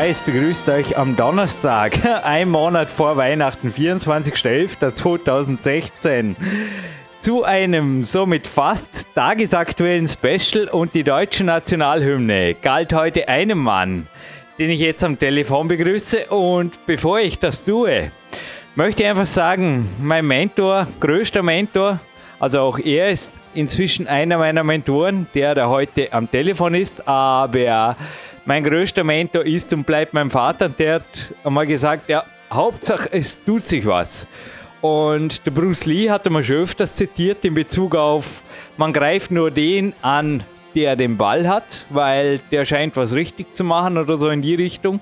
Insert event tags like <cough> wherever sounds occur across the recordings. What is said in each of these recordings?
Jürgen Reis begrüßt euch am Donnerstag, <laughs> ein Monat vor Weihnachten, 24.11.2016, zu einem somit fast tagesaktuellen Special und die deutsche Nationalhymne galt heute einem Mann, den ich jetzt am Telefon begrüße. Und bevor ich das tue, möchte ich einfach sagen, mein Mentor, größter Mentor, also auch er ist inzwischen einer meiner Mentoren, der da heute am Telefon ist, aber mein größter Mentor ist und bleibt mein Vater. Der hat einmal gesagt, ja, Hauptsache es tut sich was. Und der Bruce Lee hat einmal schon öfters zitiert in Bezug auf, man greift nur den an, der den Ball hat, weil der scheint was richtig zu machen oder so in die Richtung.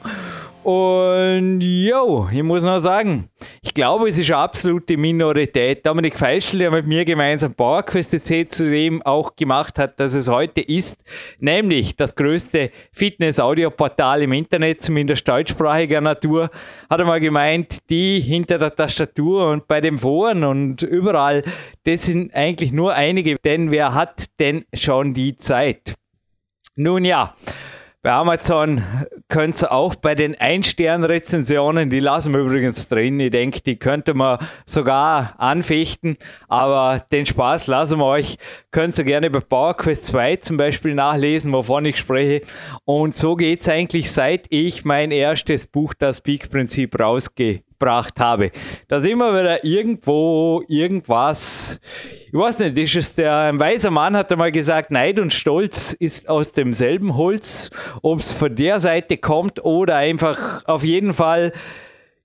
Und jo, ich muss noch sagen, ich glaube, es ist eine absolute Minorität. Dominik Feischl, der mit mir gemeinsam PowerQuest C zudem auch gemacht hat, dass es heute ist, nämlich das größte Fitness-Audio-Portal im Internet, zumindest deutschsprachiger Natur, hat einmal gemeint, die hinter der Tastatur und bei den Foren und überall, das sind eigentlich nur einige, denn wer hat denn schon die Zeit? Nun ja, bei Amazon könnt ihr auch bei den Ein-Stern-Rezensionen, die lassen wir übrigens drin, ich denke, die könnte man sogar anfechten, aber den Spaß lassen wir euch. Könnt ihr gerne bei PowerQuest 2 zum Beispiel nachlesen, wovon ich spreche. Und so geht es eigentlich, seit ich mein erstes Buch, das Peak-Prinzip, rausgehe gebracht habe. Da sind wir wieder irgendwo irgendwas. Ich weiß nicht, ist es der, ein weiser Mann hat einmal gesagt, Neid und Stolz ist aus demselben Holz. Ob es von der Seite kommt oder einfach auf jeden Fall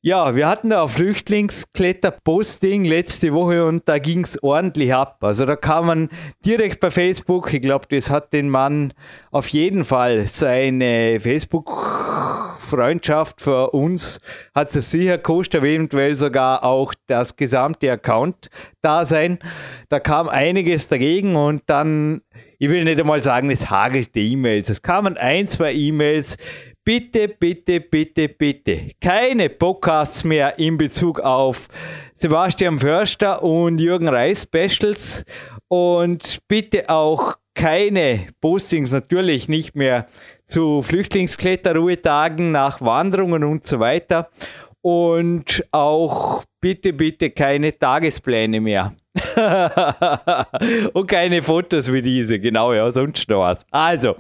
ja, wir hatten da ein Flüchtlingskletterposting letzte Woche und da ging es ordentlich ab. Also da kann man direkt bei Facebook, ich glaube, das hat den Mann auf jeden Fall seine Facebook-Freundschaft für uns, hat es sicher kostet, eventuell sogar auch das gesamte Account da sein. Da kam einiges dagegen und dann, ich will nicht einmal sagen, es hagelte E-Mails. Es kamen ein, zwei E-Mails bitte, bitte, bitte, bitte. Keine Podcasts mehr in Bezug auf Sebastian Förster und Jürgen Reis Specials und bitte auch keine Postings natürlich nicht mehr zu Flüchtlingskletterruhetagen nach Wanderungen und so weiter und auch bitte, bitte keine Tagespläne mehr. <laughs> und keine Fotos wie diese, genau, ja, sonst noch was. Also,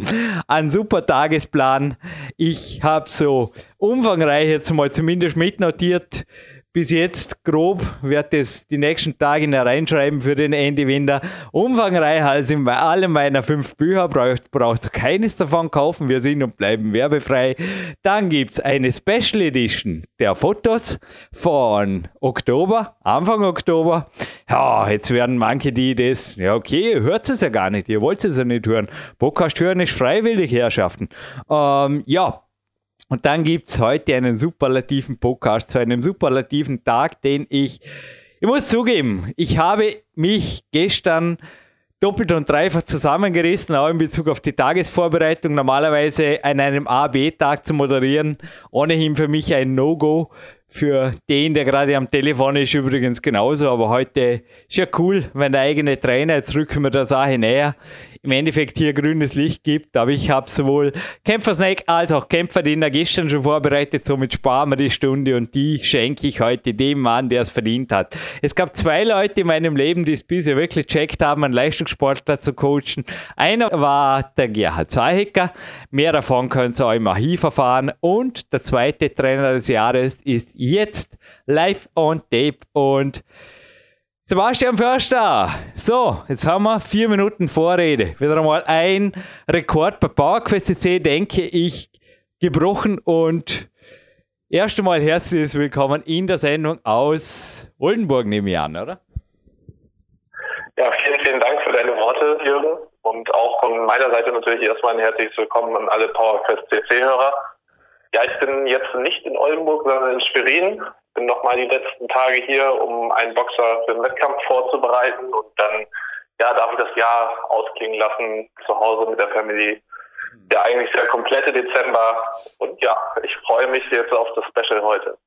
ein super Tagesplan. Ich habe so umfangreich jetzt mal zumindest mitnotiert, bis jetzt grob, werde es die nächsten Tage reinschreiben für den Ende Winter. Umfangreicher als in allen meiner fünf Bücher, braucht, braucht keines davon kaufen. Wir sind und bleiben werbefrei. Dann gibt es eine Special Edition der Fotos von Oktober, Anfang Oktober. Ja, jetzt werden manche, die das, ja okay, ihr hört es ja gar nicht, ihr wollt es ja nicht hören. Podcast hören ist freiwillig, Herrschaften. Ähm, ja, und dann gibt es heute einen superlativen Podcast zu einem superlativen Tag, den ich, ich muss zugeben, ich habe mich gestern doppelt und dreifach zusammengerissen, auch in Bezug auf die Tagesvorbereitung. Normalerweise an einem A-B-Tag zu moderieren, ohnehin für mich ein No-Go. Für den, der gerade am Telefon ist, übrigens genauso. Aber heute ist ja cool, wenn der eigene Trainer, jetzt rücken wir der Sache näher, im Endeffekt hier grünes Licht gibt. Aber ich habe sowohl Kämpfersnack als auch Kämpferdiener gestern schon vorbereitet. Somit sparen wir die Stunde und die schenke ich heute dem Mann, der es verdient hat. Es gab zwei Leute in meinem Leben, die es bisher wirklich checkt haben, einen Leistungssportler zu coachen. Einer war der Gerhard Zahecker. Mehr davon könnt ihr auch im Archiv erfahren. Und der zweite Trainer des Jahres ist jetzt live on tape und Sebastian Förster, so, jetzt haben wir vier Minuten Vorrede. Wieder einmal ein Rekord bei PowerQuest CC, denke ich, gebrochen und erst einmal herzliches Willkommen in der Sendung aus Oldenburg, nehme ich an, oder? Ja, vielen, vielen Dank für deine Worte, Jürgen. Und auch von meiner Seite natürlich erstmal ein herzliches Willkommen an alle PowerQuest CC-Hörer. Ja, ich bin jetzt nicht in Oldenburg, sondern in Schwerin bin nochmal die letzten Tage hier, um einen Boxer für den Wettkampf vorzubereiten und dann ja, darf ich das Jahr ausklingen lassen, zu Hause mit der Family. Der eigentlich sehr komplette Dezember. Und ja, ich freue mich jetzt auf das Special heute.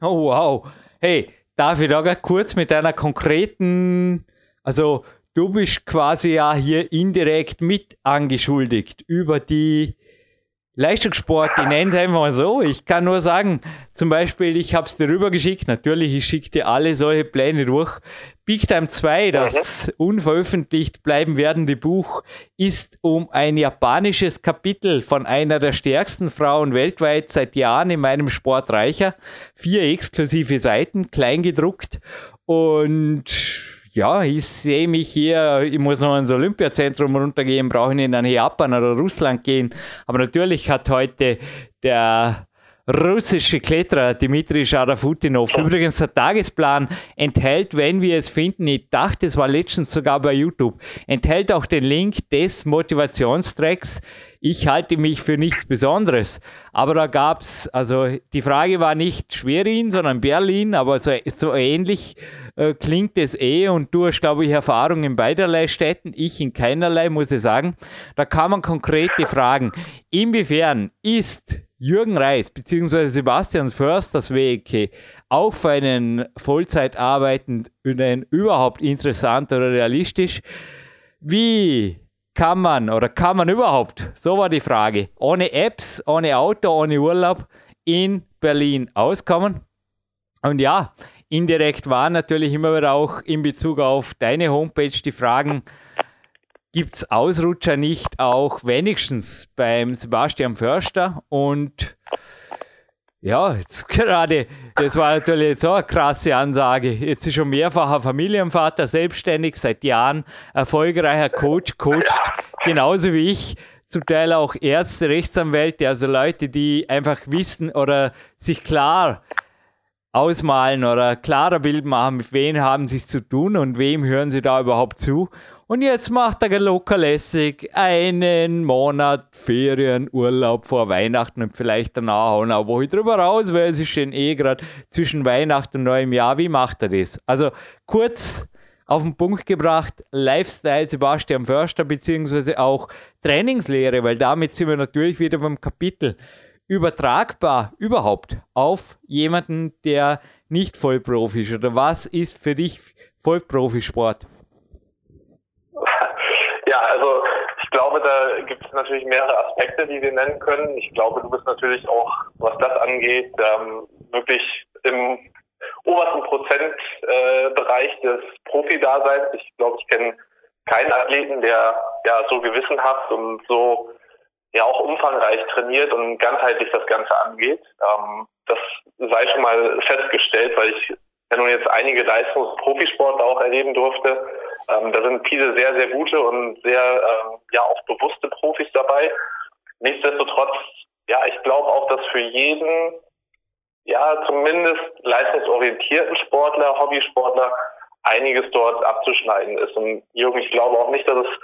Oh, wow. Hey, darf ich da kurz mit einer konkreten, also du bist quasi ja hier indirekt mit angeschuldigt über die Leistungssport, ich nenne es einfach mal so. Ich kann nur sagen, zum Beispiel, ich habe es dir rübergeschickt. Natürlich, ich schicke dir alle solche Pläne durch. Big Time 2, das mhm. unveröffentlicht bleiben werdende Buch, ist um ein japanisches Kapitel von einer der stärksten Frauen weltweit seit Jahren in meinem Sport reicher. Vier exklusive Seiten, kleingedruckt. Und ja, ich sehe mich hier, ich muss noch ins Olympiazentrum runtergehen, brauche nicht nach Japan oder Russland gehen. Aber natürlich hat heute der russische Kletterer Dimitri Scharafutinov. Übrigens, der Tagesplan enthält, wenn wir es finden, ich dachte, es war letztens sogar bei YouTube, enthält auch den Link des Motivationstracks. Ich halte mich für nichts Besonderes. Aber da gab es, also die Frage war nicht Schwerin, sondern Berlin, aber so, so ähnlich äh, klingt es eh. Und du hast, glaube ich, Erfahrung in beiderlei Städten, ich in keinerlei, muss ich sagen. Da kann man konkrete Fragen. Inwiefern ist Jürgen Reis bzw. Sebastian Först das WEK auch für einen Vollzeit arbeitenden überhaupt interessant oder realistisch? Wie kann man oder kann man überhaupt, so war die Frage, ohne Apps, ohne Auto, ohne Urlaub in Berlin auskommen? Und ja, indirekt waren natürlich immer wieder auch in Bezug auf deine Homepage die Fragen, gibt es Ausrutscher nicht auch wenigstens beim Sebastian Förster und ja, jetzt gerade, das war natürlich jetzt auch eine krasse Ansage. Jetzt ist schon mehrfacher Familienvater, selbstständig, seit Jahren erfolgreicher Coach, coacht genauso wie ich, zum Teil auch Ärzte, Rechtsanwälte, also Leute, die einfach wissen oder sich klar ausmalen oder klarer Bild machen, mit wem haben sie es zu tun und wem hören sie da überhaupt zu. Und jetzt macht er locker lässig einen Monat Ferienurlaub vor Weihnachten und vielleicht danach auch noch wo ich drüber raus, weil es ist schon eh gerade zwischen Weihnachten und neuem Jahr. Wie macht er das? Also kurz auf den Punkt gebracht, Lifestyle Sebastian Förster, beziehungsweise auch Trainingslehre, weil damit sind wir natürlich wieder beim Kapitel. Übertragbar überhaupt auf jemanden, der nicht Vollprofi ist? Oder was ist für dich Vollprofisport? Ja, also ich glaube, da gibt es natürlich mehrere Aspekte, die wir nennen können. Ich glaube, du bist natürlich auch, was das angeht, ähm, wirklich im obersten Prozentbereich äh, des Profi-Daseins. Ich glaube, ich kenne keinen Athleten, der ja so gewissenhaft und so ja auch umfangreich trainiert und ganzheitlich das Ganze angeht. Ähm, das sei schon mal festgestellt, weil ich ja nun jetzt einige Leistungsprofisportler auch erleben durfte. Ähm, da sind viele sehr, sehr gute und sehr ähm, ja auch bewusste Profis dabei. Nichtsdestotrotz, ja, ich glaube auch, dass für jeden, ja, zumindest leistungsorientierten Sportler, Hobbysportler, einiges dort abzuschneiden ist. Und Jürgen, ich glaube auch nicht, dass es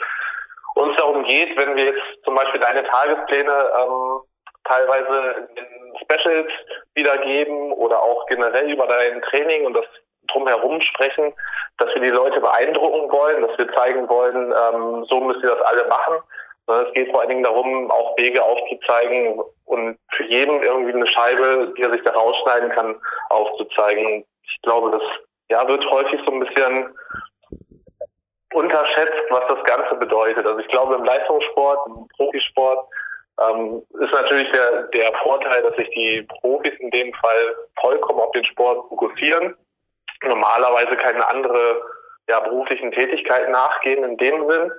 uns darum geht, wenn wir jetzt zum Beispiel deine Tagespläne ähm, teilweise in Specials wiedergeben oder auch generell über dein Training und das drumherum sprechen, dass wir die Leute beeindrucken wollen, dass wir zeigen wollen, ähm, so müssen wir das alle machen. Es geht vor allen Dingen darum, auch Wege aufzuzeigen und für jeden irgendwie eine Scheibe, die er sich da rausschneiden kann, aufzuzeigen. Ich glaube, das ja, wird häufig so ein bisschen unterschätzt, was das Ganze bedeutet. Also ich glaube, im Leistungssport, im Profisport ähm, ist natürlich der, der Vorteil, dass sich die Profis in dem Fall vollkommen auf den Sport fokussieren, normalerweise keine andere ja, beruflichen Tätigkeiten nachgehen in dem Sinn.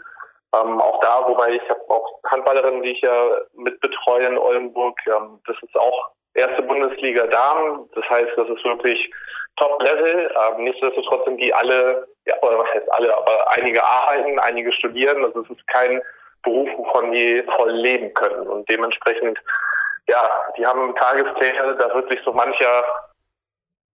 Ähm, auch da, wobei ich habe auch Handballerinnen, die ich ja mitbetreue in Oldenburg, ähm, das ist auch erste Bundesliga Damen. Das heißt, das ist wirklich Top-Level. Ähm, nichtsdestotrotz sind die alle, ja, oder was heißt alle, aber einige arbeiten, einige studieren. Also es ist kein Beruf, wovon die voll leben können. Und dementsprechend, ja, die haben Tagespläne, da wird sich so mancher,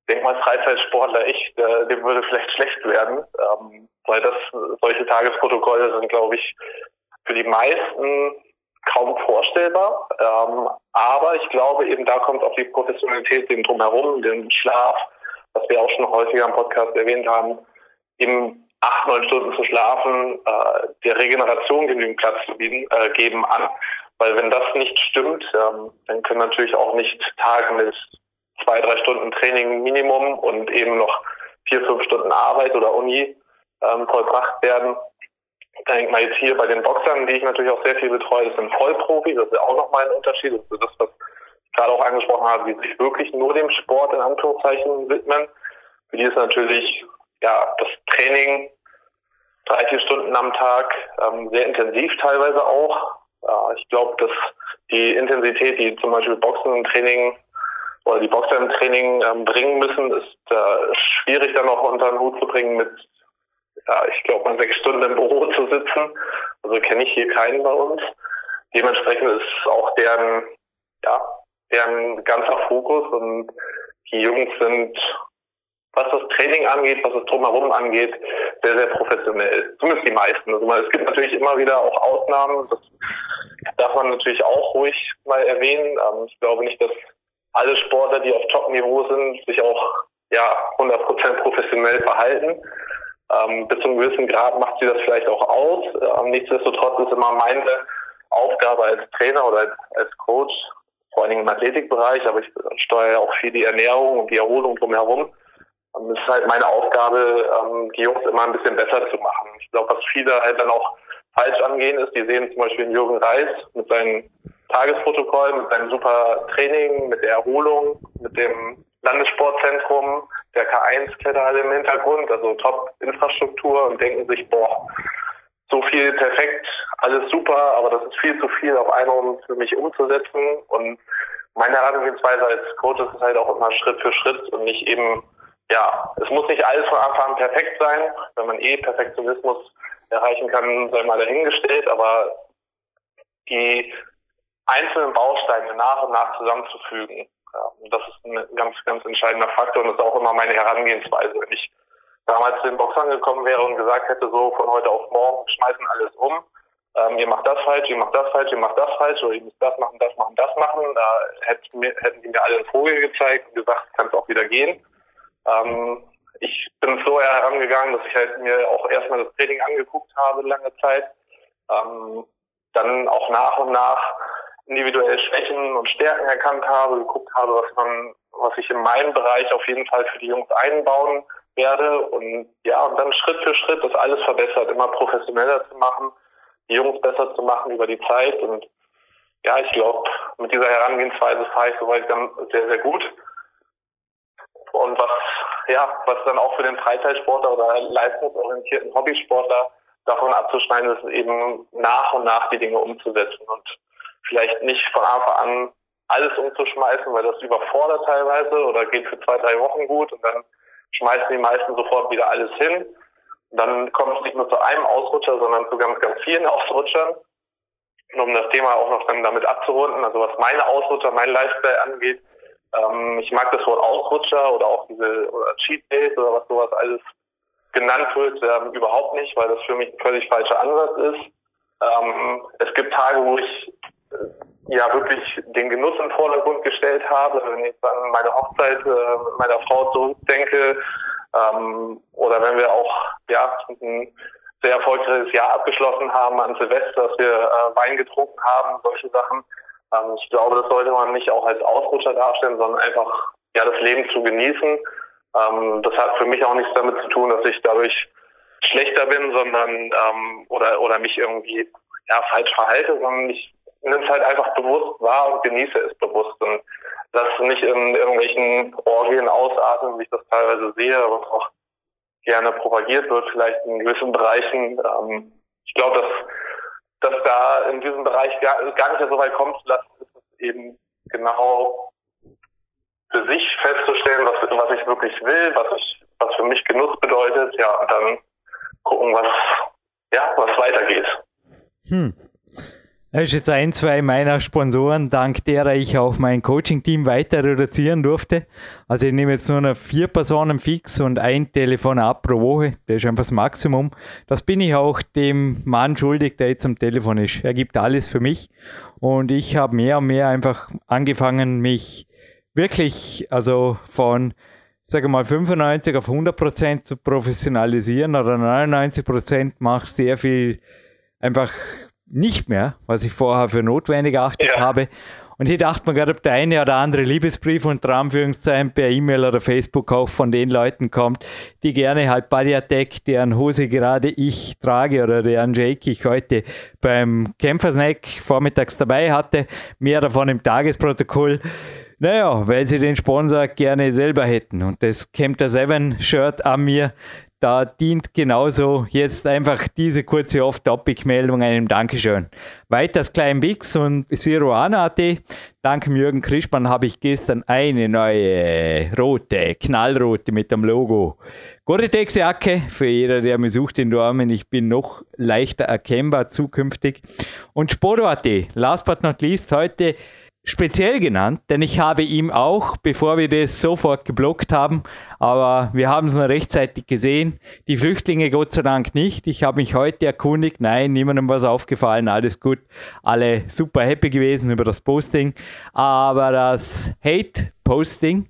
denk mal Freizeitsportler, echt, äh, dem würde vielleicht schlecht werden. Ähm, weil das, solche Tagesprotokolle sind, glaube ich, für die meisten kaum vorstellbar. Ähm, aber ich glaube eben, da kommt auch die Professionalität, den Drumherum, den Schlaf, was wir auch schon häufiger im Podcast erwähnt haben, eben acht, neun Stunden zu schlafen, äh, der Regeneration genügend Platz zu bieten, äh, geben an. Weil wenn das nicht stimmt, ähm, dann können natürlich auch nicht Tage mit zwei, drei Stunden Training Minimum und eben noch vier, fünf Stunden Arbeit oder Uni ähm, vollbracht werden. Da denkt man jetzt hier bei den Boxern, die ich natürlich auch sehr viel betreue, das sind Vollprofis, das ist ja auch nochmal ein Unterschied. Das ist das, was ich gerade auch angesprochen habe, die sich wirklich nur dem Sport in Anführungszeichen widmen. Für die ist natürlich ja das Training drei, vier Stunden am Tag, ähm, sehr intensiv teilweise auch. Äh, ich glaube, dass die Intensität, die zum Beispiel Boxen im Training oder die Boxer im Training ähm, bringen müssen, ist äh, schwierig dann auch unter den Hut zu bringen mit ja, ich glaube mal sechs Stunden im Büro zu sitzen. Also kenne ich hier keinen bei uns. Dementsprechend ist auch deren, ja, deren ganzer Fokus und die Jungs sind, was das Training angeht, was das Drumherum angeht, sehr, sehr professionell. Zumindest die meisten. Also es gibt natürlich immer wieder auch Ausnahmen. Das darf man natürlich auch ruhig mal erwähnen. Ähm, ich glaube nicht, dass alle Sportler, die auf Top-Niveau sind, sich auch ja 100% professionell verhalten. Ähm, bis zu einem gewissen Grad macht sie das vielleicht auch aus. Ähm, nichtsdestotrotz ist immer meine Aufgabe als Trainer oder als, als Coach, vor allen Dingen im Athletikbereich, aber ich steuere ja auch viel die Ernährung und die Erholung drumherum. Ähm, es ist halt meine Aufgabe, ähm, die Jungs immer ein bisschen besser zu machen. Ich glaube, was viele halt dann auch falsch angehen, ist, die sehen zum Beispiel Jürgen Reis mit seinem Tagesprotokoll, mit seinem super Training, mit der Erholung, mit dem Landessportzentrum, der K1-Kletterhalle im Hintergrund, also Top-Infrastruktur und denken sich, boah, so viel perfekt, alles super, aber das ist viel zu viel auf einmal für mich umzusetzen. Und meine Herangehensweise als Coach ist halt auch immer Schritt für Schritt und nicht eben, ja, es muss nicht alles von Anfang an perfekt sein. Wenn man eh Perfektionismus erreichen kann, sei mal dahingestellt, aber die einzelnen Bausteine nach und nach zusammenzufügen, das ist ein ganz, ganz entscheidender Faktor und das ist auch immer meine Herangehensweise. Wenn ich damals zu den Boxern gekommen wäre und gesagt hätte, so von heute auf morgen schmeißen alles um, ähm, ihr macht das falsch, ihr macht das falsch, ihr macht das falsch, oder ihr müsst das machen, das machen, das machen, da hätten, mir, hätten die mir alle einen Vogel gezeigt und gesagt, kann es auch wieder gehen. Ähm, ich bin so herangegangen, dass ich halt mir auch erstmal das Training angeguckt habe, lange Zeit. Ähm, dann auch nach und nach individuell Schwächen und Stärken erkannt habe, geguckt habe, was man, was ich in meinem Bereich auf jeden Fall für die Jungs einbauen werde. Und ja, und dann Schritt für Schritt das alles verbessert, immer professioneller zu machen, die Jungs besser zu machen über die Zeit. Und ja, ich glaube, mit dieser Herangehensweise fahre ich soweit dann sehr, sehr gut. Und was, ja, was dann auch für den Freizeitsportler oder leistungsorientierten Hobbysportler davon abzuschneiden ist, eben nach und nach die Dinge umzusetzen. Und vielleicht nicht von Anfang an alles umzuschmeißen, weil das überfordert teilweise oder geht für zwei, drei Wochen gut und dann schmeißen die meisten sofort wieder alles hin. Und dann kommt es nicht nur zu einem Ausrutscher, sondern zu ganz, ganz vielen <laughs> Ausrutschern. Und um das Thema auch noch dann damit abzurunden, also was meine Ausrutscher, mein Lifestyle angeht, ähm, ich mag das Wort Ausrutscher oder auch diese oder Cheat Days oder was sowas alles genannt wird, ähm, überhaupt nicht, weil das für mich ein völlig falscher Ansatz ist. Ähm, es gibt Tage, wo ich ja wirklich den Genuss im Vordergrund gestellt habe. Wenn ich an meine Hochzeit äh, mit meiner Frau zurückdenke ähm, oder wenn wir auch ja ein sehr erfolgreiches Jahr abgeschlossen haben an Silvester, dass wir äh, Wein getrunken haben, solche Sachen. Ähm, ich glaube, das sollte man nicht auch als Ausrutscher darstellen, sondern einfach ja das Leben zu genießen. Ähm, das hat für mich auch nichts damit zu tun, dass ich dadurch schlechter bin, sondern ähm, oder oder mich irgendwie ja falsch verhalte, sondern ich nimm es halt einfach bewusst wahr und genieße es bewusst und das nicht in irgendwelchen Orgien ausatmen, wie ich das teilweise sehe, was auch gerne propagiert wird, vielleicht in gewissen Bereichen. Ähm, ich glaube, dass, dass da in diesem Bereich gar, gar nicht so weit kommt zu lassen, ist es eben genau für sich festzustellen, was, was ich wirklich will, was ich, was für mich Genuss bedeutet, ja, und dann gucken, was, ja, was weitergeht. Hm. Das ist jetzt ein, zwei meiner Sponsoren, dank derer ich auch mein Coaching-Team weiter reduzieren durfte. Also ich nehme jetzt nur noch vier Personen fix und ein Telefon ab pro Woche. Das ist einfach das Maximum. Das bin ich auch dem Mann schuldig, der jetzt am Telefon ist. Er gibt alles für mich und ich habe mehr und mehr einfach angefangen, mich wirklich, also von sage mal 95 auf 100 Prozent zu professionalisieren oder 99 Prozent mache sehr viel einfach nicht mehr, was ich vorher für notwendig erachtet ja. habe. Und hier dachte man gerade, ob der eine oder andere Liebesbrief und Anführungszeichen per E-Mail oder Facebook auch von den Leuten kommt, die gerne halt Bodyatec, deren Hose gerade ich trage oder deren Jake ich heute beim Kämpfersnack vormittags dabei hatte. Mehr davon im Tagesprotokoll. Naja, weil sie den Sponsor gerne selber hätten. Und das Camp der Seven Shirt an mir, da dient genauso jetzt einfach diese kurze Off-Topic-Meldung einem Dankeschön. Weiters Klein Bix und Zero Anat. Dank Jürgen Krischmann habe ich gestern eine neue rote, knallrote mit dem Logo. Gore-Tex-Jacke für jeder, der mich sucht in Dormen. Ich bin noch leichter erkennbar zukünftig. Und Sporo.at, last but not least, heute speziell genannt, denn ich habe ihm auch, bevor wir das sofort geblockt haben, aber wir haben es noch rechtzeitig gesehen, die Flüchtlinge Gott sei Dank nicht. Ich habe mich heute erkundigt, nein, niemandem was aufgefallen, alles gut, alle super happy gewesen über das Posting, aber das Hate-Posting,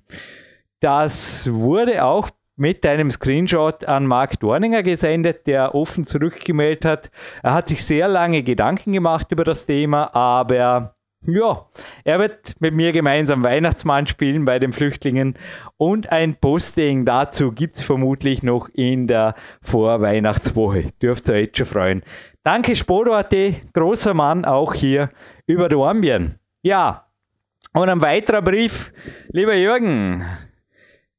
das wurde auch mit einem Screenshot an Mark Dorninger gesendet, der offen zurückgemeldet hat. Er hat sich sehr lange Gedanken gemacht über das Thema, aber ja, er wird mit mir gemeinsam Weihnachtsmann spielen bei den Flüchtlingen und ein Posting dazu gibt es vermutlich noch in der Vorweihnachtswoche. Dürft ihr euch jetzt schon freuen. Danke Spodo.at, großer Mann auch hier über Dornbirn. Ja, und ein weiterer Brief, lieber Jürgen,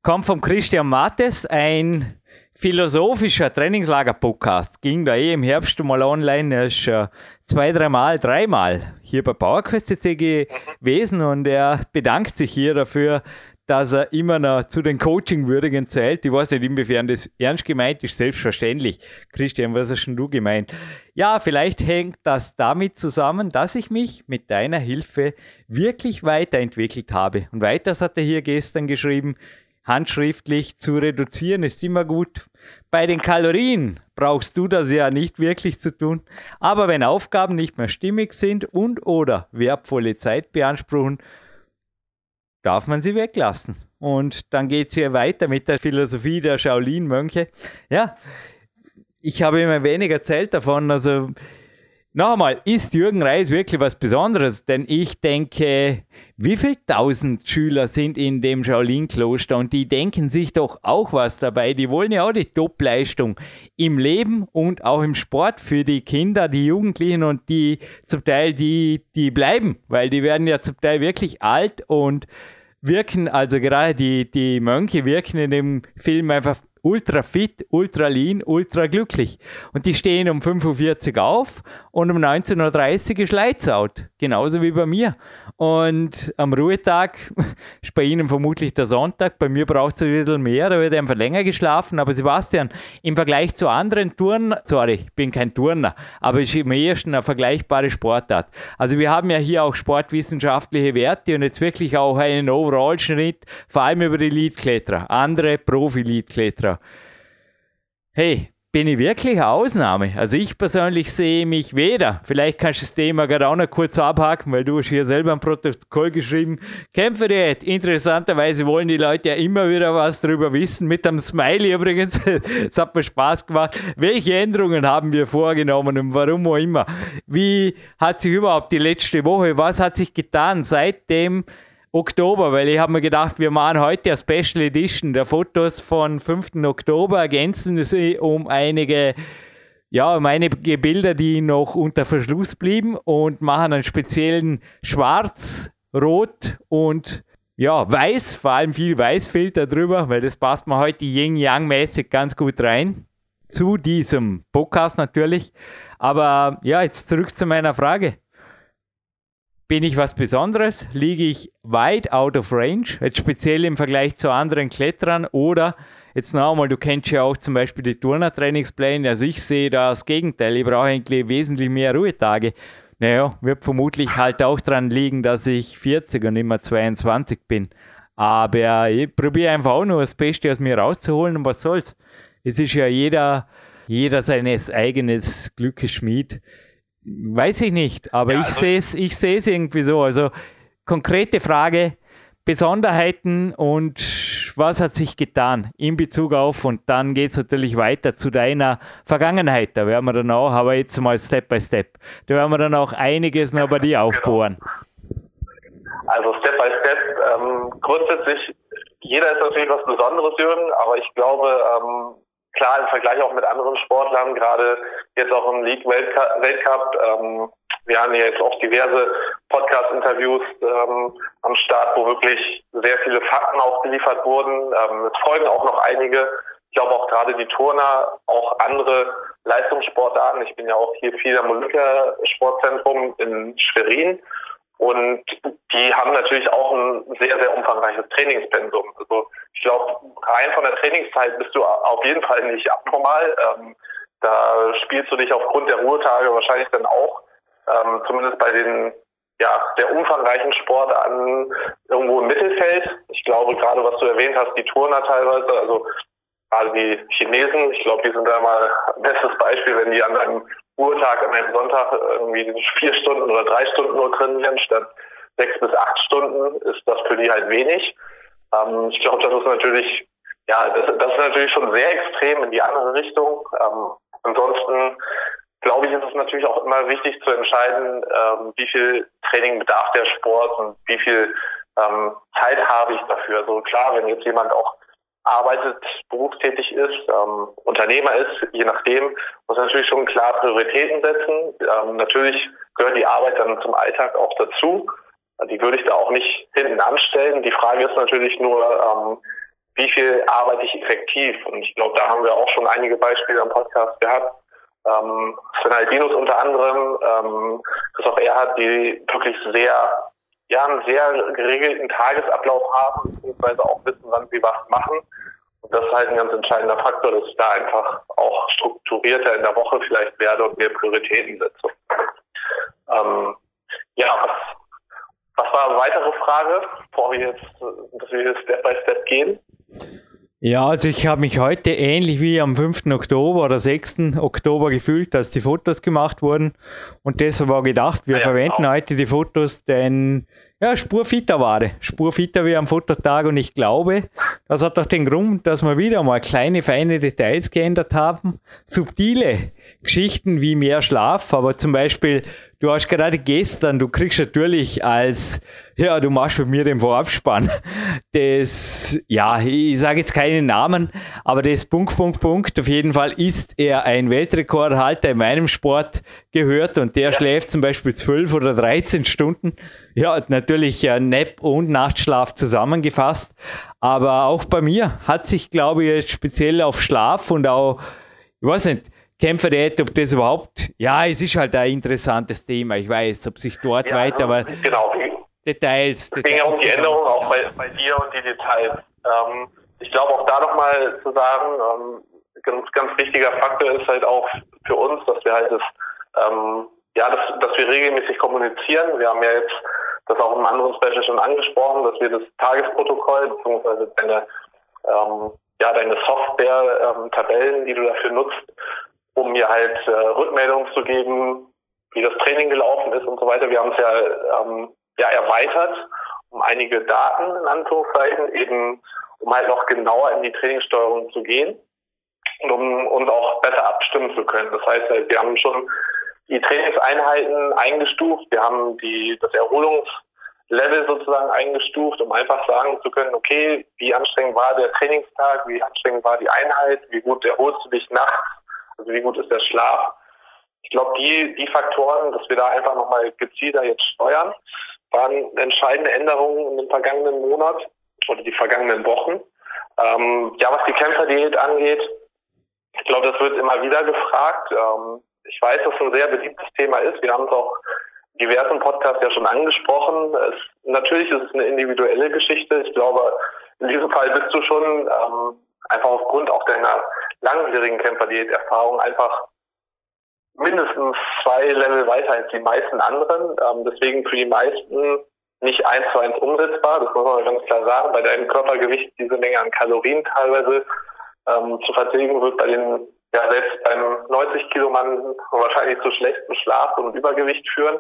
kommt vom Christian Mattes, ein philosophischer Trainingslager-Podcast. Ging da eh im Herbst mal online. Er ist schon zwei, dreimal, dreimal hier bei PowerQuest gewesen und er bedankt sich hier dafür, dass er immer noch zu den Coaching-Würdigen zählt. Ich weiß nicht, inwiefern das ernst gemeint ist, selbstverständlich. Christian, was hast du gemeint? Ja, vielleicht hängt das damit zusammen, dass ich mich mit deiner Hilfe wirklich weiterentwickelt habe. Und weiters hat er hier gestern geschrieben, handschriftlich zu reduzieren ist immer gut. Bei den Kalorien brauchst du das ja nicht wirklich zu tun, aber wenn Aufgaben nicht mehr stimmig sind und oder wertvolle Zeit beanspruchen, darf man sie weglassen. Und dann geht es hier weiter mit der Philosophie der Shaolin-Mönche. Ja, ich habe immer wenig erzählt davon, also noch einmal, ist Jürgen Reis wirklich was Besonderes? Denn ich denke, wie viele tausend Schüler sind in dem Shaolin-Kloster und die denken sich doch auch was dabei. Die wollen ja auch die Top-Leistung im Leben und auch im Sport für die Kinder, die Jugendlichen und die zum Teil, die, die bleiben, weil die werden ja zum Teil wirklich alt und wirken, also gerade die, die Mönche wirken in dem Film einfach ultra fit, ultra lean, ultra glücklich. Und die stehen um 45 Uhr auf und um 19.30 Uhr ist Lights out. Genauso wie bei mir. Und am Ruhetag <laughs> ist bei Ihnen vermutlich der Sonntag. Bei mir braucht es ein bisschen mehr, da wird einfach länger geschlafen. Aber Sebastian, im Vergleich zu anderen Touren, sorry, ich bin kein Turner, aber ist im ersten eine vergleichbare Sportart. Also wir haben ja hier auch sportwissenschaftliche Werte und jetzt wirklich auch einen Overall-Schnitt, vor allem über die Leadkletterer, andere Profi-Leadkletterer. Hey, bin ich wirklich eine Ausnahme. Also ich persönlich sehe mich weder. Vielleicht kannst du das Thema gerade auch noch kurz abhaken, weil du hast hier selber ein Protokoll geschrieben. Kämpferdiät. Interessanterweise wollen die Leute ja immer wieder was darüber wissen. Mit einem Smiley übrigens. <laughs> Es hat mir Spaß gemacht. Welche Änderungen haben wir vorgenommen und warum auch immer? Wie hat sich überhaupt die letzte Woche, was hat sich getan seitdem Oktober, weil ich habe mir gedacht, wir machen heute eine Special Edition der Fotos von 5. Oktober, ergänzen sie um einige, ja, um einige Bilder, die noch unter Verschluss blieben und machen einen speziellen Schwarz, Rot und ja, weiß, vor allem viel Weißfilter drüber, weil das passt mir heute Yin-Yang-mäßig ganz gut rein. Zu diesem Podcast natürlich. Aber ja, jetzt zurück zu meiner Frage bin ich was Besonderes? Liege ich weit out of range? Jetzt speziell im Vergleich zu anderen Kletterern oder jetzt noch einmal, du kennst ja auch zum Beispiel die Turner-Trainingspläne. Also ich sehe da das Gegenteil. Ich brauche eigentlich wesentlich mehr Ruhetage. Naja, wird vermutlich halt auch daran liegen, dass ich 40 und immer 22 bin. Aber ich probiere einfach auch nur das Beste aus mir rauszuholen und was soll's. Es ist ja jeder, jeder seines eigenen Glückes Schmied. Weiß ich nicht, aber ja, ich also sehe es ich sehe es irgendwie so. Also konkrete Frage, Besonderheiten und was hat sich getan in Bezug auf und dann geht es natürlich weiter zu deiner Vergangenheit. Da werden wir dann auch, aber jetzt mal Step by Step. Da werden wir dann auch einiges noch bei dir genau. aufbohren. Also Step by Step, ähm, grundsätzlich, jeder ist natürlich was Besonderes, Jürgen, aber ich glaube, ähm, klar im Vergleich auch mit anderen Sportlern, gerade jetzt auch im League-Weltcup, ähm, wir haben ja jetzt auch diverse Podcast-Interviews ähm, am Start, wo wirklich sehr viele Fakten auch geliefert wurden. Ähm, es folgen auch noch einige. Ich glaube auch gerade die Turner, auch andere Leistungssportarten. Ich bin ja auch hier viel am Olympiasportzentrum in Schwerin. Und die haben natürlich auch ein sehr, sehr umfangreiches Trainingspensum. Also ich glaube, rein von der Trainingszeit bist du auf jeden Fall nicht abnormal. Ähm, da spielst du dich aufgrund der Ruhetage wahrscheinlich dann auch, ähm, zumindest bei den ja, der umfangreichen Sport an irgendwo im Mittelfeld. Ich glaube, gerade was du erwähnt hast, die Turner teilweise, also gerade die Chinesen, ich glaube, die sind da mal bestes Beispiel, wenn die an einem Ruhetag, an einem Sonntag irgendwie vier Stunden oder drei Stunden nur trainieren, statt sechs bis acht Stunden, ist das für die halt wenig. Ähm, ich glaube, das ist natürlich, ja, das, das, ist natürlich schon sehr extrem in die andere Richtung. Ähm, ansonsten glaube ich, ist es natürlich auch immer wichtig zu entscheiden, ähm, wie viel Training bedarf der Sport und wie viel ähm, Zeit habe ich dafür. Also klar, wenn jetzt jemand auch arbeitet, berufstätig ist, ähm, Unternehmer ist, je nachdem, muss natürlich schon klar Prioritäten setzen. Ähm, natürlich gehört die Arbeit dann zum Alltag auch dazu. Die würde ich da auch nicht hinten anstellen. Die Frage ist natürlich nur, ähm, wie viel arbeite ich effektiv? Und ich glaube, da haben wir auch schon einige Beispiele am Podcast gehabt. Ähm, Sven Albinus unter anderem, ähm, Christoph Erhard, die wirklich sehr ja, einen sehr geregelten Tagesablauf haben, beziehungsweise auch wissen, wann sie was machen. Und das ist halt ein ganz entscheidender Faktor, dass ich da einfach auch strukturierter in der Woche vielleicht werde und mehr Prioritäten setze. Ähm, ja, was, was war eine weitere Frage, bevor wir jetzt, dass wir Step by Step gehen? Ja, also ich habe mich heute ähnlich wie am 5. Oktober oder 6. Oktober gefühlt, dass die Fotos gemacht wurden. Und deshalb war gedacht, wir ah ja, verwenden auch. heute die Fotos, denn ja, spurfitter war Spurfitter wie am Fototag und ich glaube, das hat doch den Grund, dass wir wieder mal kleine, feine Details geändert haben. Subtile Geschichten wie mehr Schlaf, aber zum Beispiel, du hast gerade gestern, du kriegst natürlich als, ja, du machst mit mir den Vorabspann, <laughs> das, ja, ich sage jetzt keinen Namen, aber das Punkt, Punkt, Punkt, auf jeden Fall ist er ein Weltrekordhalter in meinem Sport gehört und der ja. schläft zum Beispiel 12 oder 13 Stunden. Ja, natürlich äh, Nap und Nachtschlaf zusammengefasst, aber auch bei mir hat sich, glaube ich, jetzt speziell auf Schlaf und auch, ich weiß nicht, Kämpferdiät, ob das überhaupt, ja, es ist halt ein interessantes Thema. Ich weiß, ob sich dort ja, weiter, aber genau. Details. Es ging um die Änderungen auch bei, bei, dir und die Details. Ähm, ich glaube auch da nochmal zu sagen, ähm, ganz, ganz wichtiger Faktor ist halt auch für uns, dass wir halt das, ähm, ja, dass, dass wir regelmäßig kommunizieren. Wir haben ja jetzt das auch im anderen Special schon angesprochen, dass wir das Tagesprotokoll beziehungsweise deine, ähm, ja, deine Software, ähm, die du dafür nutzt, um mir halt äh, Rückmeldungen zu geben, wie das Training gelaufen ist und so weiter. Wir haben es ja, ähm, ja erweitert um einige Daten in Anführungszeichen, eben um halt noch genauer in die Trainingssteuerung zu gehen und um uns auch besser abstimmen zu können. Das heißt, wir haben schon die Trainingseinheiten eingestuft, wir haben die das Erholungslevel sozusagen eingestuft, um einfach sagen zu können, okay, wie anstrengend war der Trainingstag, wie anstrengend war die Einheit, wie gut erholst du dich nachts also wie gut ist der Schlaf? Ich glaube, die, die Faktoren, dass wir da einfach nochmal gezielter jetzt steuern, waren entscheidende Änderungen in den vergangenen Monat oder die vergangenen Wochen. Ähm, ja, was die Kämpferdiät angeht, ich glaube, das wird immer wieder gefragt. Ähm, ich weiß, dass es ein sehr beliebtes Thema ist. Wir haben es auch diversen Podcasts ja schon angesprochen. Es, natürlich ist es eine individuelle Geschichte. Ich glaube, in diesem Fall bist du schon ähm, einfach aufgrund auch deiner langjährigen Camper-Diät-Erfahrung einfach mindestens zwei Level weiter als die meisten anderen. Ähm, deswegen für die meisten nicht eins zu eins umsetzbar. Das muss man ganz klar sagen. Bei deinem Körpergewicht diese Menge an Kalorien teilweise ähm, zu vertilgen wird bei den, ja selbst beim 90 Kilo Mann wahrscheinlich zu schlechtem Schlaf und Übergewicht führen.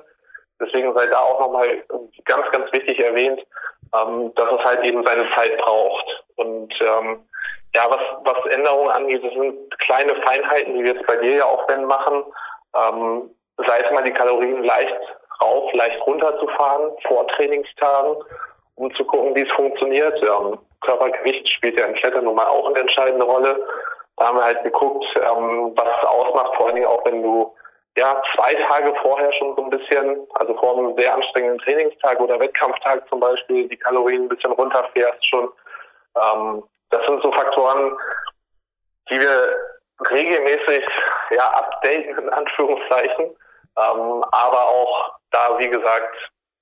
Deswegen sei da auch nochmal ganz, ganz wichtig erwähnt, ähm, dass es halt eben seine Zeit braucht. Und ähm, ja, was, was Änderungen angeht, das sind kleine Feinheiten, die wir jetzt bei dir ja auch wenn machen. Ähm, sei es mal die Kalorien leicht rauf, leicht runter zu fahren vor Trainingstagen, um zu gucken, wie es funktioniert. Ähm, Körpergewicht spielt ja im Klettern nun mal auch eine entscheidende Rolle. Da haben wir halt geguckt, ähm, was es ausmacht, vor allen Dingen auch wenn du ja zwei Tage vorher schon so ein bisschen, also vor einem sehr anstrengenden Trainingstag oder Wettkampftag zum Beispiel, die Kalorien ein bisschen runterfährst schon. Ähm, das sind so Faktoren, die wir regelmäßig ja updaten in Anführungszeichen. Ähm, aber auch da, wie gesagt,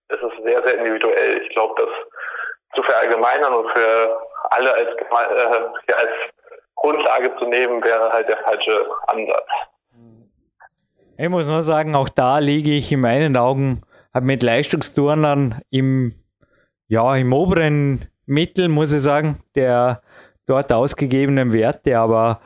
ist es sehr, sehr individuell. Ich glaube, das zu verallgemeinern und für alle als, äh, als Grundlage zu nehmen, wäre halt der falsche Ansatz. Ich muss nur sagen, auch da liege ich in meinen Augen mit Leistungsturnern im, ja, im oberen Mittel, muss ich sagen, der dort ausgegebenen Werte. Aber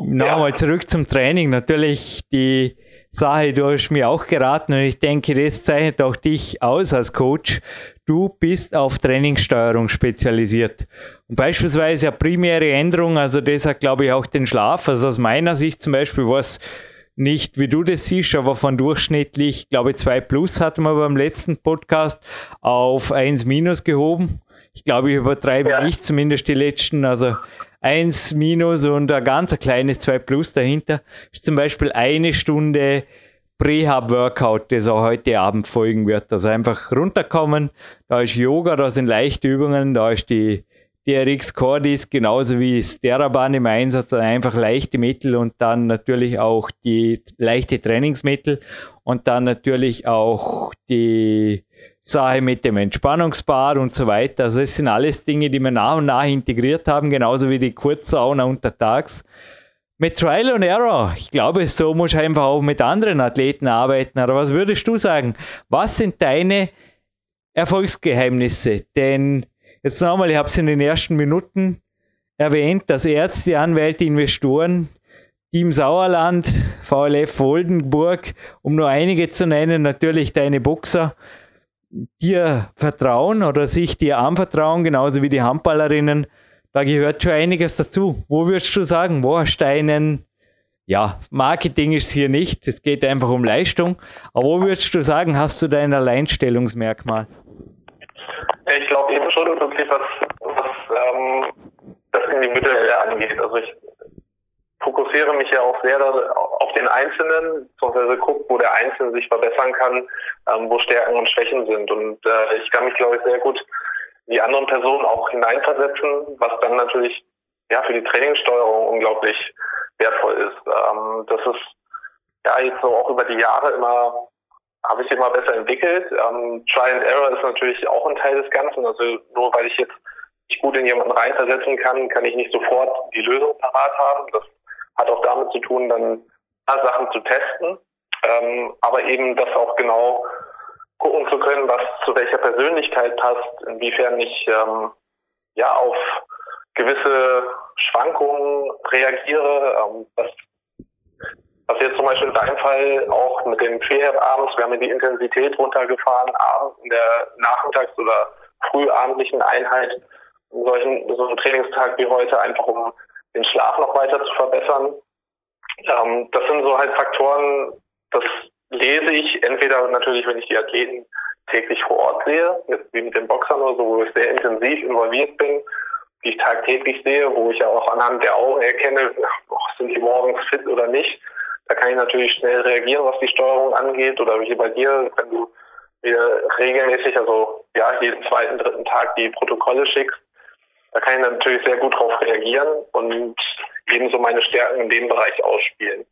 nochmal zurück zum Training. Natürlich die Sache, du hast mir auch geraten und ich denke, das zeichnet auch dich aus als Coach. Du bist auf Trainingssteuerung spezialisiert. Und beispielsweise eine primäre Änderung, also das hat glaube ich auch den Schlaf. Also aus meiner Sicht zum Beispiel was nicht, wie du das siehst, aber von durchschnittlich, glaube ich, 2 plus hatten wir beim letzten Podcast auf 1 minus gehoben. Ich glaube, ich übertreibe ja. nicht, zumindest die letzten, also 1 minus und ein ganz kleines 2 plus dahinter. Ist zum Beispiel eine Stunde Prehab-Workout, das auch heute Abend folgen wird. Also einfach runterkommen, da ist Yoga, da sind leichte Übungen, da ist die DRX Cordis genauso wie Steraban im Einsatz, also einfach leichte Mittel und dann natürlich auch die leichte Trainingsmittel und dann natürlich auch die Sache mit dem Entspannungsbad und so weiter. Also es sind alles Dinge, die wir nach und nach integriert haben, genauso wie die Kurzsauna untertags. Mit Trial and Error, ich glaube, so muss ich einfach auch mit anderen Athleten arbeiten. Aber was würdest du sagen? Was sind deine Erfolgsgeheimnisse? Denn Jetzt nochmal, ich habe es in den ersten Minuten erwähnt, dass Ärzte, Anwälte, Investoren, Team Sauerland, VLF Oldenburg, um nur einige zu nennen, natürlich deine Boxer, dir vertrauen oder sich dir anvertrauen, genauso wie die Handballerinnen. Da gehört schon einiges dazu. Wo würdest du sagen, wo hast du einen, ja, Marketing ist hier nicht, es geht einfach um Leistung, aber wo würdest du sagen, hast du dein Alleinstellungsmerkmal? Ich glaube eben schon wirklich, was, was ähm, das Individuelle angeht. Also ich fokussiere mich ja auch sehr auf den Einzelnen, beziehungsweise gucke, wo der Einzelne sich verbessern kann, ähm, wo Stärken und Schwächen sind. Und äh, ich kann mich, glaube ich, sehr gut in die anderen Personen auch hineinversetzen, was dann natürlich ja für die Trainingssteuerung unglaublich wertvoll ist. Ähm, das ist ja jetzt so auch über die Jahre immer habe ich immer besser entwickelt. Ähm, Try and Error ist natürlich auch ein Teil des Ganzen. Also nur weil ich jetzt nicht gut in jemanden reinversetzen kann, kann ich nicht sofort die Lösung parat haben. Das hat auch damit zu tun, dann Sachen zu testen, ähm, aber eben das auch genau gucken zu können, was zu welcher Persönlichkeit passt, inwiefern ich ähm, ja auf gewisse Schwankungen reagiere, ähm, was was jetzt zum Beispiel in deinem Fall auch mit dem Prehab abends, wir haben die Intensität runtergefahren, abends in der Nachmittags- oder frühabendlichen Einheit, in solchen, so einem Trainingstag wie heute, einfach um den Schlaf noch weiter zu verbessern. Ähm, das sind so halt Faktoren, das lese ich entweder natürlich, wenn ich die Athleten täglich vor Ort sehe, jetzt wie mit den Boxern oder so, wo ich sehr intensiv involviert bin, die ich tagtäglich sehe, wo ich ja auch anhand der Augen erkenne, sind die morgens fit oder nicht. Da kann ich natürlich schnell reagieren, was die Steuerung angeht. Oder wie bei dir, wenn du mir regelmäßig, also ja, jeden zweiten, dritten Tag die Protokolle schickst, da kann ich natürlich sehr gut darauf reagieren und ebenso meine Stärken in dem Bereich ausspielen.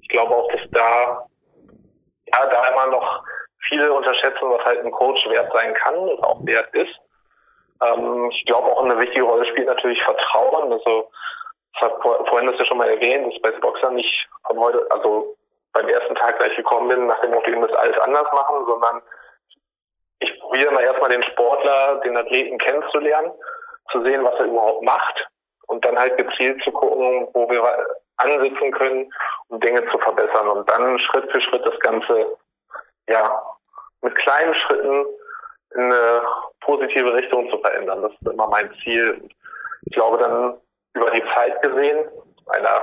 Ich glaube auch, dass da, ja, da immer noch viele unterschätzen, was halt ein Coach wert sein kann und auch wert ist. Ähm, ich glaube auch eine wichtige Rolle spielt natürlich Vertrauen. Also ich habe vorhin das ja schon mal erwähnt, dass ich bei Boxer nicht von heute, also beim ersten Tag gleich gekommen bin, nach dem Motto, ihr müsst alles anders machen, sondern ich probiere mal erstmal den Sportler, den Athleten kennenzulernen, zu sehen, was er überhaupt macht und dann halt gezielt zu gucken, wo wir ansetzen können, um Dinge zu verbessern und dann Schritt für Schritt das Ganze, ja, mit kleinen Schritten in eine positive Richtung zu verändern. Das ist immer mein Ziel. Ich glaube dann über die Zeit gesehen, einer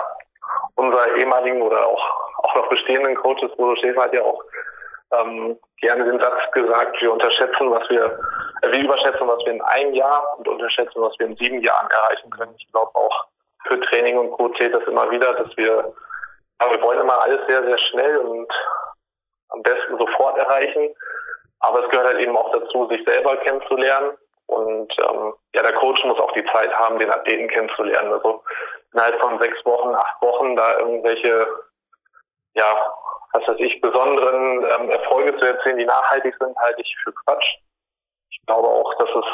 unserer ehemaligen oder auch, auch noch bestehenden Coaches, Bodo Schäfer hat ja auch ähm, gerne den Satz gesagt, wir unterschätzen, was wir, äh, wir überschätzen, was wir in einem Jahr und unterschätzen, was wir in sieben Jahren erreichen können. Ich glaube auch für Training und Co. zählt das immer wieder, dass wir, ja, wir wollen immer alles sehr, sehr schnell und am besten sofort erreichen. Aber es gehört halt eben auch dazu, sich selber kennenzulernen. Und ähm, ja, der Coach muss auch die Zeit haben, den Athleten kennenzulernen. Also innerhalb von sechs Wochen, acht Wochen da irgendwelche, ja, was weiß ich, besonderen ähm, Erfolge zu erzählen, die nachhaltig sind, halte ich für Quatsch. Ich glaube auch, dass es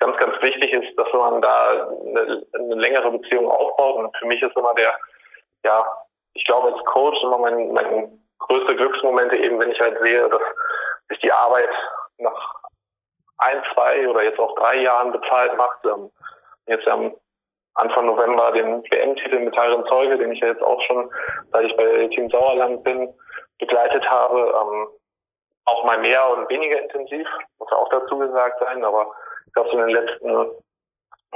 ganz, ganz wichtig ist, dass man da eine, eine längere Beziehung aufbaut. Und für mich ist immer der, ja, ich glaube als Coach immer mein, mein größte Glücksmomente eben, wenn ich halt sehe, dass sich die Arbeit nach ein, zwei oder jetzt auch drei Jahren bezahlt macht. Ähm, jetzt am Anfang November den WM-Titel mit Tyron Zeuge, den ich ja jetzt auch schon, seit ich bei Team Sauerland bin, begleitet habe. Ähm, auch mal mehr und weniger intensiv, muss auch dazu gesagt sein, aber ich glaube so in den letzten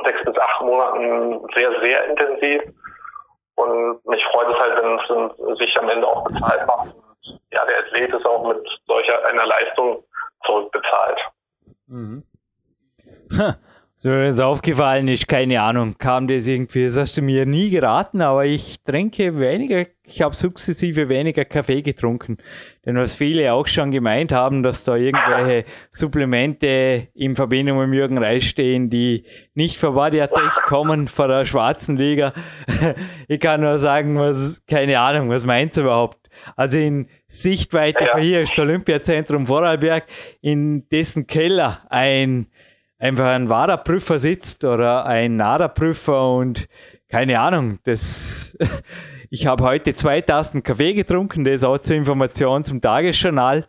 sechs bis acht Monaten sehr, sehr intensiv. Und mich freut es halt, wenn es sich am Ende auch bezahlt macht. Und ja, der Athlet ist auch mit solcher einer Leistung zurückbezahlt. Mhm. <laughs> So ist aufgefallen ist, keine Ahnung, kam das irgendwie, das hast du mir nie geraten, aber ich trinke weniger, ich habe sukzessive weniger Kaffee getrunken. Denn was viele auch schon gemeint haben, dass da irgendwelche Supplemente in Verbindung mit Jürgen Reis stehen, die nicht von Badiatech kommen, von der schwarzen Liga. <laughs> ich kann nur sagen, was, keine Ahnung, was meint ihr überhaupt? Also in Sichtweite ja. hier ist das Olympiazentrum Vorarlberg, in dessen Keller ein einfach ein WADA-Prüfer sitzt oder ein NADA-Prüfer und keine Ahnung, das, <laughs> ich habe heute zwei Tassen Kaffee getrunken, das auch zur Information zum Tagesjournal.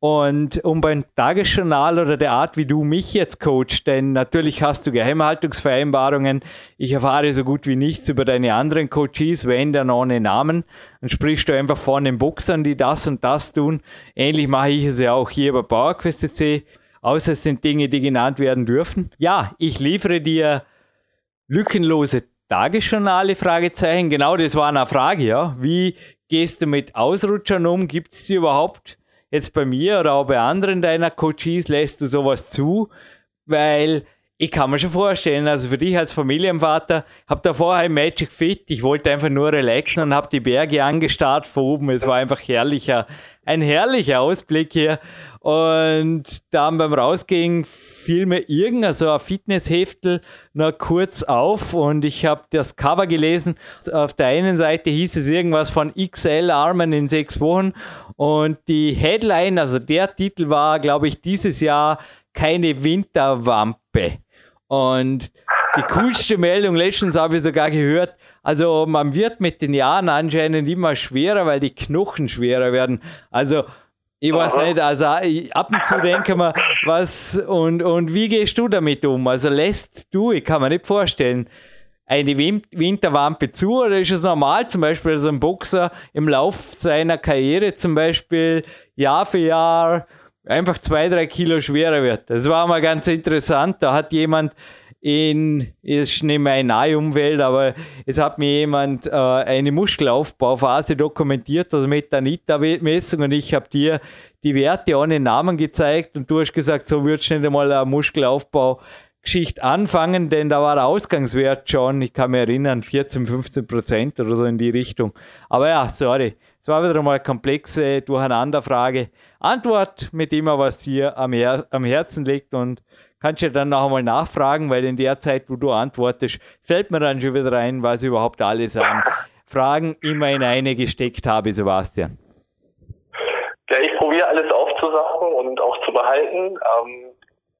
Und um beim Tagesjournal oder der Art, wie du mich jetzt coachst, denn natürlich hast du Geheimhaltungsvereinbarungen, ich erfahre so gut wie nichts über deine anderen Coaches, wenn dann ohne Namen, dann sprichst du einfach von den Boxern, die das und das tun. Ähnlich mache ich es ja auch hier bei PowerQuest.c außer es sind Dinge, die genannt werden dürfen. Ja, ich liefere dir lückenlose Tagesjournale, Fragezeichen. Genau, das war eine Frage, ja. Wie gehst du mit Ausrutschern um? Gibt es sie überhaupt jetzt bei mir oder auch bei anderen deiner Coaches? Lässt du sowas zu? Weil ich kann mir schon vorstellen, also für dich als Familienvater, habe da vorher im Magic Fit, ich wollte einfach nur relaxen und habe die Berge angestarrt von oben. Es war einfach herrlicher, ein herrlicher Ausblick hier. Und dann beim Rausgehen fiel mir irgendein so ein Fitnessheftel noch kurz auf und ich habe das Cover gelesen. Auf der einen Seite hieß es irgendwas von XL-Armen in sechs Wochen und die Headline, also der Titel war, glaube ich, dieses Jahr keine Winterwampe. Und die coolste Meldung letztens habe ich sogar gehört, also man wird mit den Jahren anscheinend immer schwerer, weil die Knochen schwerer werden. Also ich weiß Aha. nicht, also ab und zu denke mir, was und, und wie gehst du damit um? Also lässt du, ich kann mir nicht vorstellen, eine Winterwampe zu oder ist es normal zum Beispiel, dass ein Boxer im Lauf seiner Karriere zum Beispiel Jahr für Jahr einfach zwei, drei Kilo schwerer wird? Das war mal ganz interessant. Da hat jemand in, ist nicht mehr eine nahe Umwelt, aber es hat mir jemand äh, eine Muskelaufbauphase dokumentiert, also mit der NITA-Messung und ich habe dir die Werte ohne Namen gezeigt und du hast gesagt, so würdest du nicht einmal eine Muskelaufbau-Geschichte anfangen, denn da war der Ausgangswert schon, ich kann mich erinnern, 14, 15 Prozent oder so in die Richtung. Aber ja, sorry, es war wieder mal eine komplexe Durcheinanderfrage. Antwort mit dem, was dir am, Her am Herzen liegt und kannst du dann noch einmal nachfragen, weil in der Zeit, wo du antwortest, fällt mir dann schon wieder rein, was ich überhaupt alles an Fragen immer in eine gesteckt habe, Sebastian. Ja, ich probiere alles aufzusaugen und auch zu behalten. Ähm,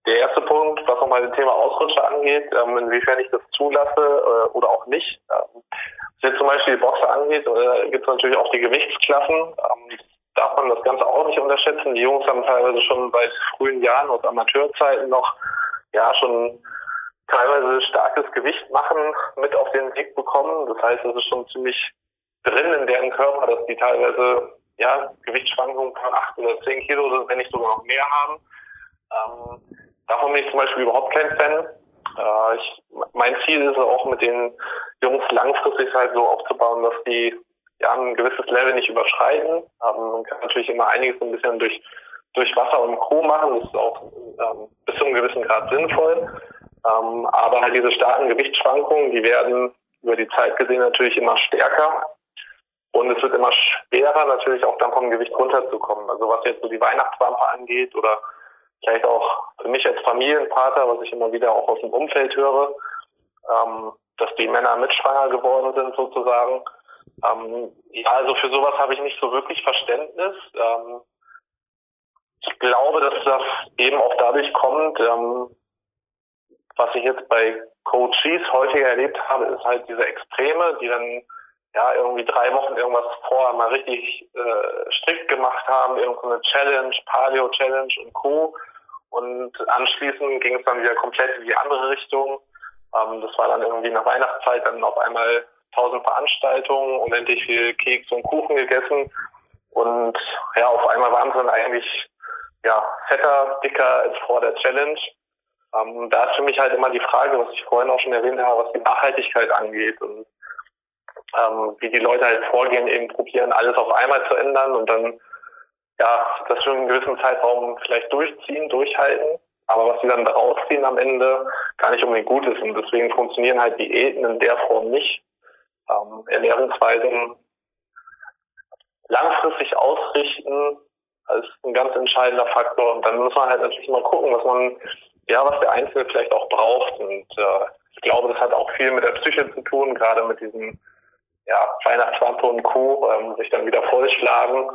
der erste Punkt, was nochmal das Thema Ausrutscher angeht, ähm, inwiefern ich das zulasse äh, oder auch nicht. Ähm, was jetzt zum Beispiel die Boxer angeht, äh, gibt es natürlich auch die Gewichtsklassen. Ähm, darf man das Ganze auch nicht unterschätzen. Die Jungs haben teilweise schon seit frühen Jahren aus Amateurzeiten noch ja schon teilweise starkes Gewicht machen mit auf den Weg bekommen. Das heißt, es ist schon ziemlich drin in deren Körper, dass die teilweise ja Gewichtsschwankungen von acht oder zehn Kilo oder wenn nicht sogar noch mehr haben. Ähm, davon bin ich zum Beispiel überhaupt kein Fan. Äh, ich, mein Ziel ist auch mit den Jungs langfristig halt so aufzubauen, dass die ja, ein gewisses Level nicht überschreiten. Ähm, man kann natürlich immer einiges ein bisschen durch, durch Wasser und Co. machen. Das ist auch ähm, bis zu einem gewissen Grad sinnvoll. Ähm, aber halt diese starken Gewichtsschwankungen, die werden über die Zeit gesehen natürlich immer stärker. Und es wird immer schwerer, natürlich auch dann vom Gewicht runterzukommen. Also was jetzt so die Weihnachtswampe angeht oder vielleicht auch für mich als Familienvater, was ich immer wieder auch aus dem Umfeld höre, ähm, dass die Männer mitschwanger geworden sind sozusagen. Ähm, ja, also für sowas habe ich nicht so wirklich Verständnis. Ähm, ich glaube, dass das eben auch dadurch kommt, ähm, was ich jetzt bei Coaches häufiger erlebt habe, ist halt diese Extreme, die dann ja irgendwie drei Wochen irgendwas vorher mal richtig äh, strikt gemacht haben, irgendeine Challenge, Paleo Challenge und Co. Und anschließend ging es dann wieder komplett in die andere Richtung. Ähm, das war dann irgendwie nach Weihnachtszeit dann auf einmal tausend Veranstaltungen, unendlich viel Keks und Kuchen gegessen. Und ja, auf einmal waren sie dann eigentlich ja, fetter, dicker als vor der Challenge. Ähm, da ist für mich halt immer die Frage, was ich vorhin auch schon erwähnt habe, was die Nachhaltigkeit angeht und ähm, wie die Leute halt vorgehen, eben probieren, alles auf einmal zu ändern und dann ja, das für einen gewissen Zeitraum vielleicht durchziehen, durchhalten. Aber was sie dann daraus ziehen am Ende, gar nicht unbedingt gut ist. Und deswegen funktionieren halt Diäten in der Form nicht ähm, Ernährungsweisen langfristig ausrichten als ein ganz entscheidender Faktor. Und dann muss man halt natürlich mal gucken, was man, ja, was der Einzelne vielleicht auch braucht. Und äh, ich glaube, das hat auch viel mit der Psyche zu tun, gerade mit diesem ja, Weihnachtswampe und Co. Ähm, sich dann wieder vollschlagen.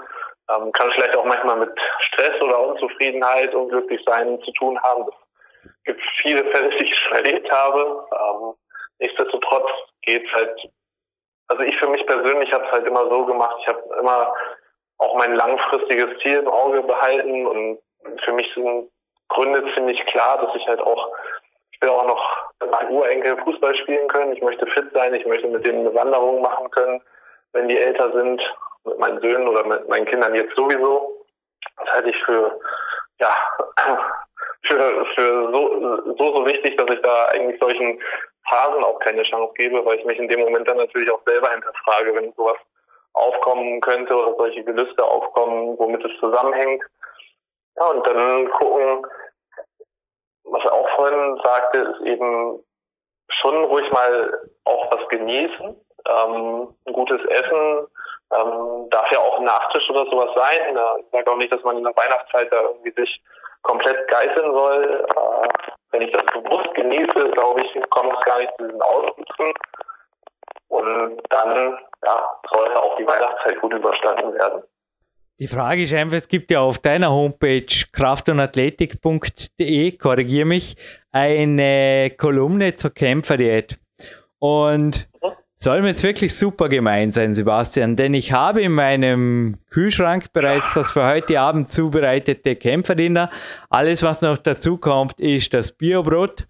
Ähm, kann vielleicht auch manchmal mit Stress oder Unzufriedenheit, unglücklich sein zu tun haben. Es gibt viele Fälle, die ich schon erlebt habe. Ähm, nichtsdestotrotz geht es halt also ich für mich persönlich habe es halt immer so gemacht, ich habe immer auch mein langfristiges Ziel im Auge behalten und für mich sind Gründe ziemlich klar, dass ich halt auch, ich will auch noch mit meinen Urenkel Fußball spielen können, ich möchte fit sein, ich möchte mit denen eine Wanderung machen können, wenn die älter sind, mit meinen Söhnen oder mit meinen Kindern jetzt sowieso. Das halte ich für, ja, <clears throat> für, für so, so, so wichtig, dass ich da eigentlich solchen Phasen auch keine Chance gebe, weil ich mich in dem Moment dann natürlich auch selber hinterfrage, wenn sowas aufkommen könnte oder solche Gelüste aufkommen, womit es zusammenhängt. Ja, und dann gucken, was er auch vorhin sagte, ist eben schon ruhig mal auch was genießen. Ähm, ein gutes Essen ähm, darf ja auch ein Nachtisch oder sowas sein. Ich sage auch nicht, dass man in der Weihnachtszeit da irgendwie sich komplett geißeln soll. Äh, wenn ich das bewusst genieße, glaube ich, kommt es gar nicht zu diesen Auswüchsen. Und dann ja, sollte auch die Weihnachtszeit gut überstanden werden. Die Frage ist einfach, es gibt ja auf deiner Homepage kraftundathletik.de, korrigiere mich, eine Kolumne zur Kämpferdiät. Und mhm. Soll mir jetzt wirklich super gemein sein, Sebastian, denn ich habe in meinem Kühlschrank bereits das für heute Abend zubereitete Kämpferdiener. Alles, was noch dazu kommt, ist das Biobrot.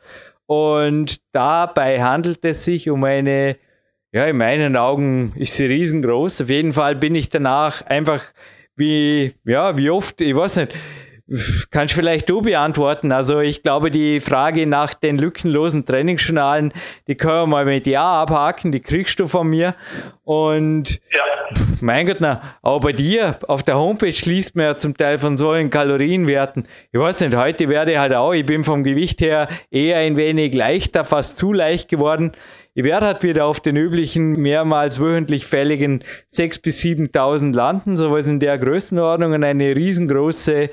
Und dabei handelt es sich um eine, ja, in meinen Augen ist sie riesengroß. Auf jeden Fall bin ich danach einfach wie, ja, wie oft, ich weiß nicht, Kannst vielleicht du beantworten? Also ich glaube, die Frage nach den lückenlosen Trainingsjournalen, die können wir mal mit Ja abhaken, die kriegst du von mir. Und ja. mein Gott, na, aber bei dir auf der Homepage liest man ja zum Teil von solchen Kalorienwerten. Ich weiß nicht, heute werde ich halt auch, ich bin vom Gewicht her eher ein wenig leichter, fast zu leicht geworden. Ich werde halt wieder auf den üblichen, mehrmals wöchentlich fälligen 6.000 bis 7.000 landen, sowas in der Größenordnung und eine riesengroße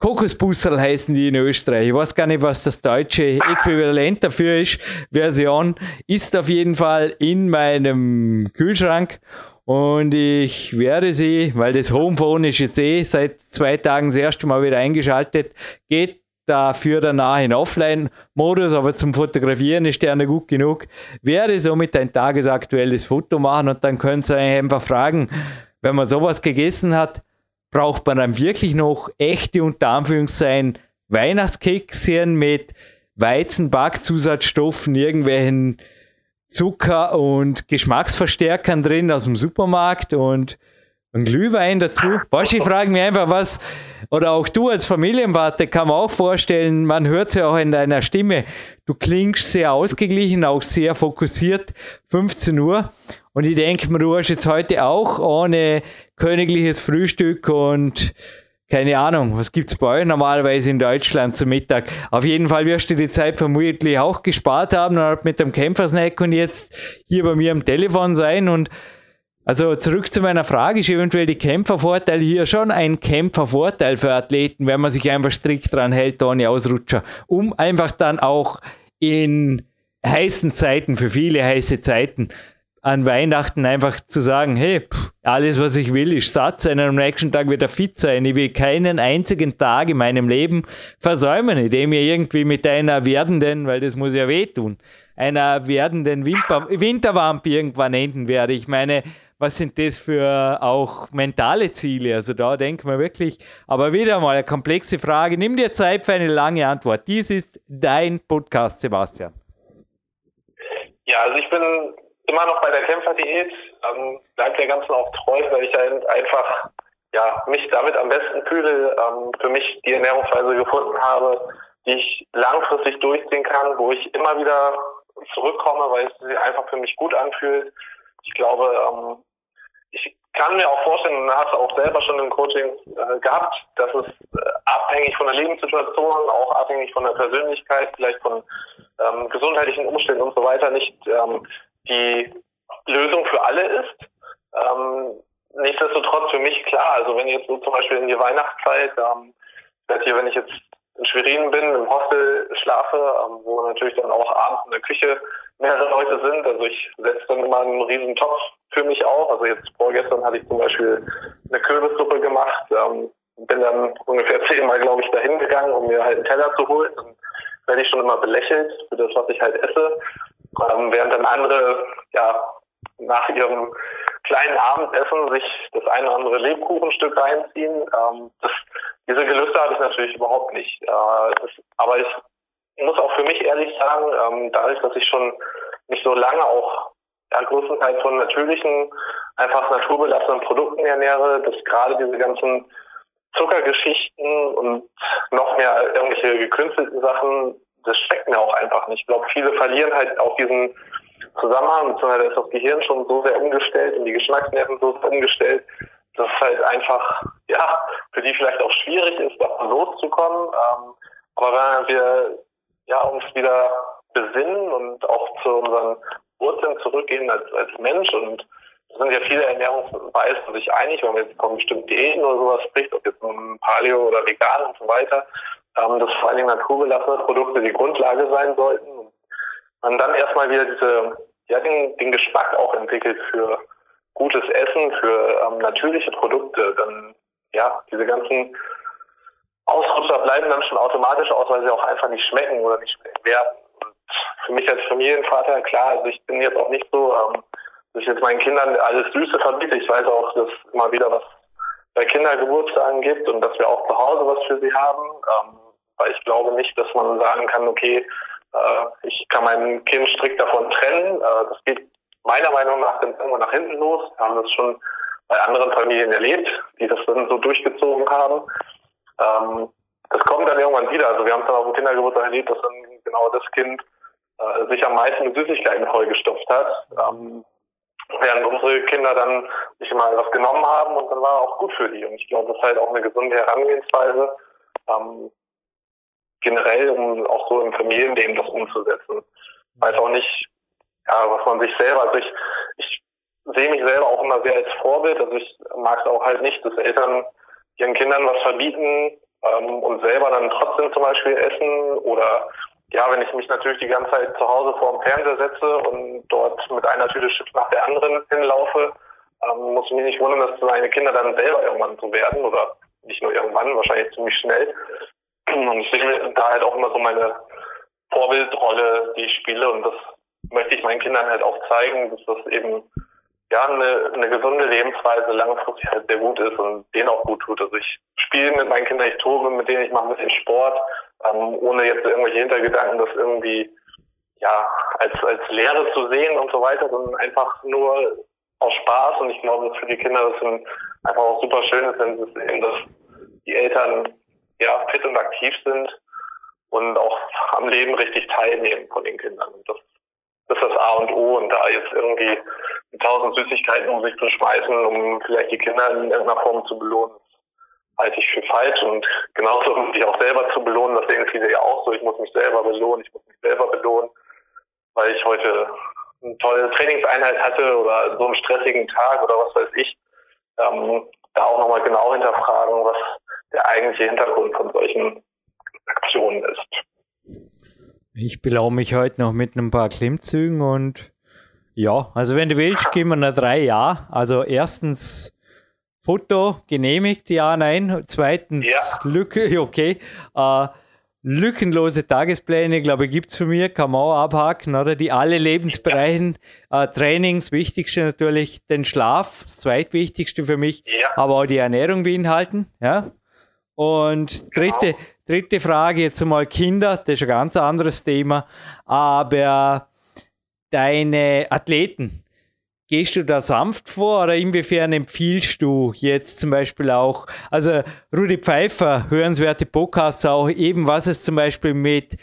Kokosbusserl heißen die in Österreich. Ich weiß gar nicht, was das deutsche Äquivalent dafür ist. Version ist auf jeden Fall in meinem Kühlschrank. Und ich werde sie, weil das Homephone ist jetzt eh seit zwei Tagen das erste Mal wieder eingeschaltet, geht dafür danach in Offline-Modus, aber zum Fotografieren ist der nicht gut genug. Werde somit ein tagesaktuelles Foto machen und dann könnt ihr einfach fragen, wenn man sowas gegessen hat, braucht man dann wirklich noch echte, unter Anführungszeichen, Weihnachtskekschen mit Weizenbackzusatzstoffen, irgendwelchen Zucker und Geschmacksverstärkern drin aus dem Supermarkt und ein Glühwein dazu. Weißt ich frage mich einfach, was, oder auch du als Familienvater kann man auch vorstellen, man hört es ja auch in deiner Stimme, du klingst sehr ausgeglichen, auch sehr fokussiert, 15 Uhr. Und ich denke mir, du hast jetzt heute auch ohne königliches Frühstück und keine Ahnung, was gibt es bei euch normalerweise in Deutschland zum Mittag? Auf jeden Fall wirst du die Zeit vermutlich auch gespart haben und mit dem Kämpfersnack und jetzt hier bei mir am Telefon sein. Und also zurück zu meiner Frage, ist eventuell die Kämpfervorteil hier schon ein Kämpfervorteil für Athleten, wenn man sich einfach strikt dran hält, ohne Ausrutscher, um einfach dann auch in heißen Zeiten, für viele heiße Zeiten, an Weihnachten einfach zu sagen, hey, alles, was ich will, ist satt sein am nächsten Tag wieder fit sein. Ich will keinen einzigen Tag in meinem Leben versäumen, indem ich irgendwie mit einer werdenden, weil das muss ja wehtun, einer werdenden Wimper, Winterwamp irgendwann enden werde. Ich meine, was sind das für auch mentale Ziele? Also da denkt man wirklich, aber wieder mal eine komplexe Frage. Nimm dir Zeit für eine lange Antwort. Dies ist dein Podcast, Sebastian. Ja, also ich bin immer noch bei der Kämpferdiät, ähm, bleibt der Ganzen auch treu, weil ich einfach ja, mich damit am besten fühle, ähm, für mich die Ernährungsweise gefunden habe, die ich langfristig durchziehen kann, wo ich immer wieder zurückkomme, weil es sich einfach für mich gut anfühlt. Ich glaube, ähm, ich kann mir auch vorstellen, und hast du auch selber schon im Coaching äh, gehabt, dass es äh, abhängig von der Lebenssituation, auch abhängig von der Persönlichkeit, vielleicht von ähm, gesundheitlichen Umständen und so weiter nicht ähm, die Lösung für alle ist. Ähm, nichtsdestotrotz für mich klar, also wenn jetzt so zum Beispiel in die Weihnachtszeit, ähm, hier, wenn ich jetzt in Schwerin bin, im Hostel schlafe, ähm, wo natürlich dann auch abends in der Küche mehrere Leute sind. Also ich setze dann immer einen riesen Topf für mich auf. Also jetzt vorgestern hatte ich zum Beispiel eine Kürbissuppe gemacht, ähm, bin dann ungefähr <laughs> zehnmal, glaube ich, dahin gegangen, um mir halt einen Teller zu holen. Dann werde ich schon immer belächelt für das, was ich halt esse. Ähm, während dann andere, ja, nach ihrem kleinen Abendessen sich das eine oder andere Lebkuchenstück reinziehen. Ähm, das, diese Gelüste habe ich natürlich überhaupt nicht. Äh, das, aber ich muss auch für mich ehrlich sagen, ähm, dadurch, dass ich schon mich so lange auch ja, größtenteils von natürlichen, einfach naturbelassenen Produkten ernähre, dass gerade diese ganzen Zuckergeschichten und noch mehr irgendwelche gekünstelten Sachen das schmeckt mir auch einfach nicht. Ich glaube, viele verlieren halt auch diesen Zusammenhang, beziehungsweise ist das Gehirn schon so sehr umgestellt und die Geschmacksnerven so sehr umgestellt, dass es halt einfach, ja, für die vielleicht auch schwierig ist, davon loszukommen. Ähm, aber wenn wir ja, uns wieder besinnen und auch zu unseren Wurzeln zurückgehen als, als Mensch und da sind ja viele Ernährungsweisen sich einig, wenn man jetzt von bestimmten Diäten oder sowas spricht, ob jetzt nun Paleo oder Vegan und so weiter, ähm, dass vor allen Dingen naturbelassene Produkte die Grundlage sein sollten. Und man dann erstmal wieder diese, ja, den, den Geschmack auch entwickelt für gutes Essen, für ähm, natürliche Produkte, dann, ja, diese ganzen Ausrutscher bleiben dann schon automatisch aus, weil sie auch einfach nicht schmecken oder nicht schmecken werden. Und für mich als Familienvater, klar, also ich bin jetzt auch nicht so, ähm, dass ich jetzt meinen Kindern alles Süße verbiete. Ich weiß auch, dass immer wieder was bei Kindergeburtstagen gibt und dass wir auch zu Hause was für sie haben. Ähm, weil ich glaube nicht, dass man sagen kann, okay, äh, ich kann mein Kind strikt davon trennen. Äh, das geht meiner Meinung nach dann irgendwann nach hinten los. Wir haben das schon bei anderen Familien erlebt, die das dann so durchgezogen haben. Ähm, das kommt dann irgendwann wieder. Also wir haben es dann auf dem Kindergeburtstag erlebt, dass dann genau das Kind äh, sich am meisten mit Süßigkeiten vollgestopft hat. Ähm, während unsere Kinder dann sich mal was genommen haben und dann war auch gut für die. Und ich glaube, das ist halt auch eine gesunde Herangehensweise. Ähm, generell, um auch so im Familienleben das umzusetzen. Ich weiß auch nicht, ja, was man sich selber, also ich, ich sehe mich selber auch immer sehr als Vorbild. Also ich mag es auch halt nicht, dass Eltern ihren Kindern was verbieten ähm, und selber dann trotzdem zum Beispiel essen oder ja, wenn ich mich natürlich die ganze Zeit zu Hause vor dem Fernseher setze und dort mit einer Tüte Chips nach der anderen hinlaufe, ähm, muss mich nicht wundern, dass seine Kinder dann selber irgendwann so werden oder nicht nur irgendwann, wahrscheinlich ziemlich schnell. Und ich sehe da halt auch immer so meine Vorbildrolle, die ich spiele und das möchte ich meinen Kindern halt auch zeigen, dass das eben ja eine, eine gesunde Lebensweise langfristig halt sehr gut ist und denen auch gut tut. Also ich spiele mit meinen Kindern, ich tobe mit denen, ich mache ein bisschen Sport, ähm, ohne jetzt irgendwelche Hintergedanken, das irgendwie ja als als Lehre zu sehen und so weiter, sondern einfach nur aus Spaß und ich glaube, dass für die Kinder das einfach auch super schön ist, wenn sie sehen, dass die Eltern ja fit und aktiv sind und auch am Leben richtig teilnehmen von den Kindern. Und das, das ist das A und O. Und da jetzt irgendwie tausend Süßigkeiten um sich zu schmeißen, um vielleicht die Kinder in irgendeiner Form zu belohnen, halte ich für falsch. Und genauso um sich auch selber zu belohnen, das sehen viele ja auch so, ich muss mich selber belohnen, ich muss mich selber belohnen, weil ich heute eine tolle Trainingseinheit hatte oder so einen stressigen Tag oder was weiß ich, ähm, da auch nochmal genau hinterfragen, was der eigentliche Hintergrund von solchen Aktionen ist. Ich belau mich heute noch mit ein paar Klimmzügen und ja, also wenn du willst, gehen wir nach drei Ja. Also erstens Foto genehmigt, ja, nein. Zweitens ja. Lücke, <laughs> okay. Äh, lückenlose Tagespläne, glaube ich, gibt es für mich, kann man auch abhaken, oder? Die alle Lebensbereichen, äh, Trainings, wichtigste natürlich den Schlaf, das zweitwichtigste für mich, ja. aber auch die Ernährung beinhalten, ja. Und dritte, genau. dritte Frage, jetzt mal Kinder, das ist ein ganz anderes Thema, aber deine Athleten, Gehst du da sanft vor oder inwiefern empfiehlst du jetzt zum Beispiel auch, also Rudi Pfeiffer, hörenswerte Podcasts auch eben, was es zum Beispiel mit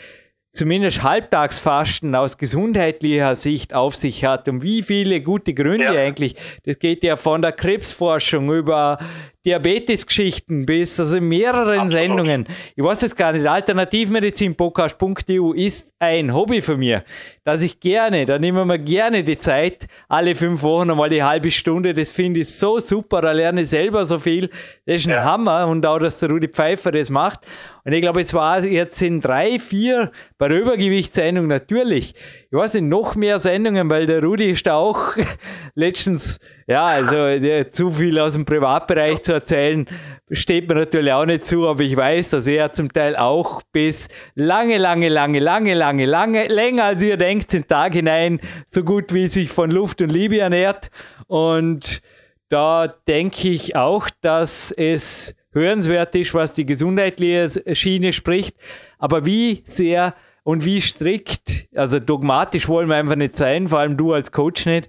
zumindest Halbtagsfasten aus gesundheitlicher Sicht auf sich hat und wie viele gute Gründe ja. eigentlich. Das geht ja von der Krebsforschung über Diabetesgeschichten bis also in mehreren Absolut. Sendungen. Ich weiß es gar nicht. Alternativmedizinpodcast.eu ist ein Hobby für mich, dass ich gerne, da nehmen wir gerne die Zeit, alle fünf Wochen einmal die halbe Stunde. Das finde ich so super. Da lerne ich selber so viel. Das ist ein ja. Hammer und auch, dass der Rudi Pfeiffer das macht. Und ich glaube, es war jetzt in drei, vier bei der Übergewichtssendung natürlich. Ich weiß nicht, noch mehr Sendungen, weil der Rudi ist da auch <laughs> letztens ja, also der, zu viel aus dem Privatbereich zu erzählen, steht mir natürlich auch nicht zu, aber ich weiß, dass er zum Teil auch bis lange, lange, lange, lange, lange, lange, länger als ihr denkt, den Tag hinein so gut wie sich von Luft und Liebe ernährt. Und da denke ich auch, dass es hörenswert ist, was die gesundheitliche Schiene spricht. Aber wie sehr und wie strikt, also dogmatisch wollen wir einfach nicht sein, vor allem du als Coach nicht,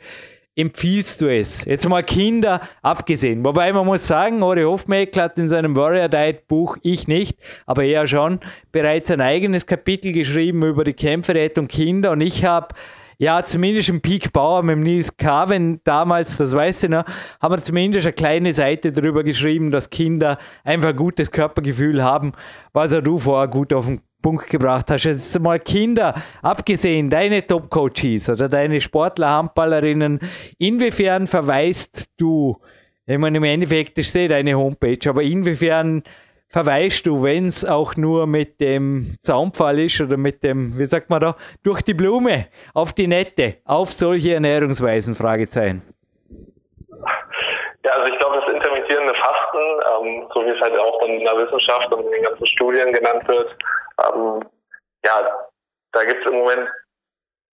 empfiehlst du es? Jetzt mal Kinder abgesehen. Wobei man muss sagen, Ori Hofmeckler hat in seinem Warrior Diet Buch, ich nicht, aber er schon, bereits ein eigenes Kapitel geschrieben über die Kämpferrettung Kinder und ich habe ja, zumindest im Peak Bauer mit Nils Carven damals, das weißt du noch, haben wir zumindest eine kleine Seite darüber geschrieben, dass Kinder einfach ein gutes Körpergefühl haben, was er du vorher gut auf den Punkt gebracht hast. Jetzt mal Kinder, abgesehen deine Top-Coaches oder deine Sportler, Handballerinnen, inwiefern verweist du, ich meine, im Endeffekt ist eh deine Homepage, aber inwiefern verweist du, wenn es auch nur mit dem Zaunpfahl ist oder mit dem, wie sagt man da, durch die Blume, auf die Nette, auf solche Ernährungsweisen? Fragezeichen. Ja, also ich glaube, Fasten, ähm, so wie es halt auch in der Wissenschaft und in den ganzen Studien genannt wird, ähm, ja, da gibt es im Moment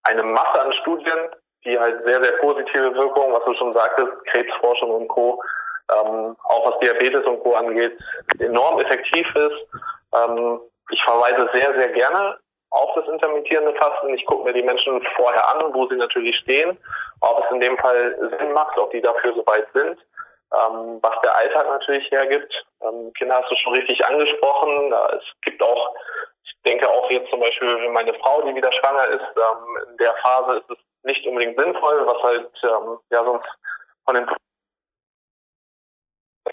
eine Masse an Studien, die halt sehr, sehr positive Wirkungen, was du schon sagtest, Krebsforschung und Co., ähm, auch was Diabetes und Co. angeht, enorm effektiv ist. Ähm, ich verweise sehr, sehr gerne auf das intermittierende Fasten. Ich gucke mir die Menschen vorher an, wo sie natürlich stehen, ob es in dem Fall Sinn macht, ob die dafür soweit sind, ähm, was der Alltag natürlich hergibt. Ähm, Kinder hast du schon richtig angesprochen. Es gibt auch denke auch jetzt zum Beispiel für meine Frau, die wieder schwanger ist, ähm, in der Phase ist es nicht unbedingt sinnvoll, was halt ähm, ja sonst von den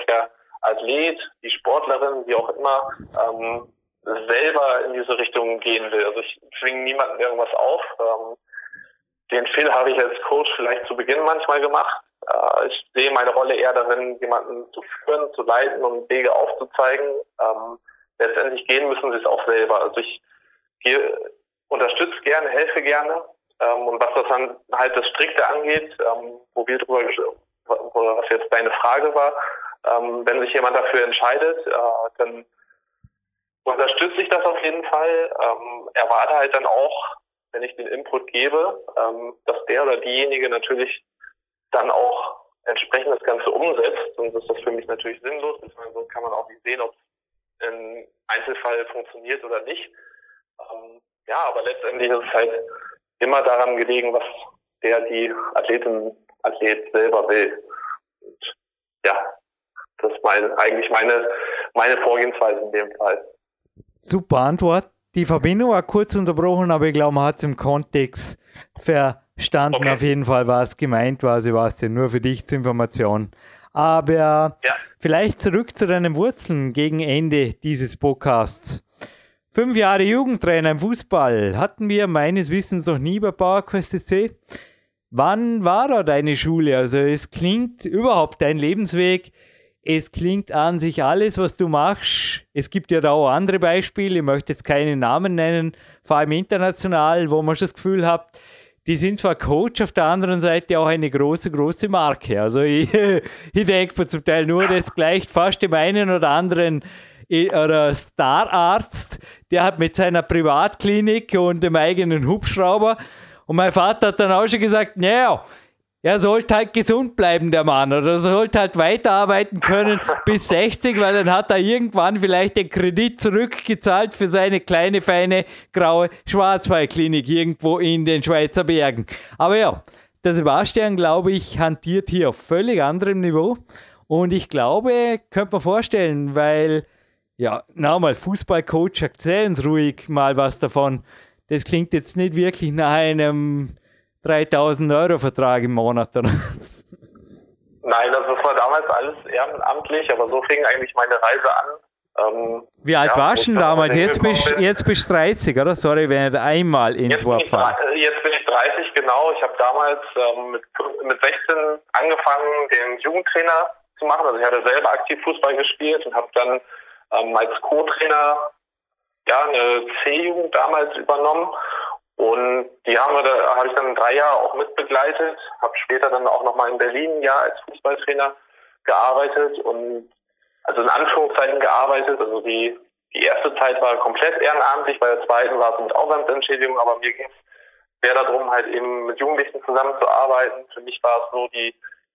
der Athlet, die Sportlerin, wie auch immer, ähm, selber in diese Richtung gehen will. Also ich zwinge niemanden irgendwas auf. Ähm, den Fehler habe ich als Coach vielleicht zu Beginn manchmal gemacht. Äh, ich sehe meine Rolle eher darin, jemanden zu führen, zu leiten und Wege aufzuzeigen. Ähm, letztendlich gehen müssen sie es auch selber. Also ich gehe, unterstütze gerne, helfe gerne. Ähm, und was das dann halt das Strikte angeht, ähm, wo wir drüber was jetzt deine Frage war, ähm, wenn sich jemand dafür entscheidet, äh, dann unterstütze ich das auf jeden Fall. Ähm, erwarte halt dann auch, wenn ich den Input gebe, ähm, dass der oder diejenige natürlich dann auch entsprechend das Ganze umsetzt. Sonst ist das für mich natürlich sinnlos. So kann man auch nicht sehen, ob es im Einzelfall funktioniert oder nicht. Ähm, ja, aber letztendlich ist es halt immer daran gelegen, was der, die Athletin, Athlet selber will. Und ja, das ist mein, eigentlich meine, meine Vorgehensweise in dem Fall. Super Antwort. Die Verbindung war kurz unterbrochen, aber ich glaube, man hat es im Kontext verstanden. Okay. Auf jeden Fall, was gemeint war. Sebastian, nur für dich zur Information. Aber ja. vielleicht zurück zu deinen Wurzeln gegen Ende dieses Podcasts. Fünf Jahre Jugendtrainer im Fußball hatten wir meines Wissens noch nie bei PowerQuest C. Wann war da deine Schule? Also es klingt überhaupt dein Lebensweg. Es klingt an sich alles, was du machst. Es gibt ja da auch andere Beispiele. Ich möchte jetzt keine Namen nennen, vor allem international, wo man schon das Gefühl hat, die sind zwar Coach, auf der anderen Seite auch eine große, große Marke. Also ich, <laughs> ich denke mir zum Teil nur, das gleicht fast dem einen oder anderen oder Stararzt, der hat mit seiner Privatklinik und dem eigenen Hubschrauber. Und mein Vater hat dann auch schon gesagt, naja, er sollte halt gesund bleiben, der Mann, oder er sollte halt weiterarbeiten können bis 60, weil dann hat er irgendwann vielleicht den Kredit zurückgezahlt für seine kleine, feine, graue Schwarzwaldklinik irgendwo in den Schweizer Bergen. Aber ja, der Sebastian, glaube ich, hantiert hier auf völlig anderem Niveau. Und ich glaube, könnte man vorstellen, weil ja, nochmal, Fußballcoach, erzählen Sie ruhig mal was davon. Das klingt jetzt nicht wirklich nach einem 3000 Euro Vertrag im Monat, oder? Nein, also das war damals alles ehrenamtlich, aber so fing eigentlich meine Reise an. Ähm, Wie alt ja, warst du damals? Jetzt bist, jetzt bist du 30, oder? Sorry, wenn ich einmal ins Wort fahre. Jetzt bin ich 30, genau. Ich habe damals ähm, mit, mit 16 angefangen, den Jugendtrainer zu machen. Also ich hatte selber aktiv Fußball gespielt und habe dann ähm, als Co-Trainer ja, eine C-Jugend damals übernommen. Und die haben wir, da habe ich dann drei Jahre auch mitbegleitet, habe später dann auch nochmal in Berlin ein Jahr als Fußballtrainer gearbeitet und also in Anführungszeichen gearbeitet. Also die, die erste Zeit war komplett ehrenamtlich, bei der zweiten war es mit Aufwandsentschädigung, aber mir ging es mehr darum, halt eben mit Jugendlichen zusammenzuarbeiten. Für mich war es so die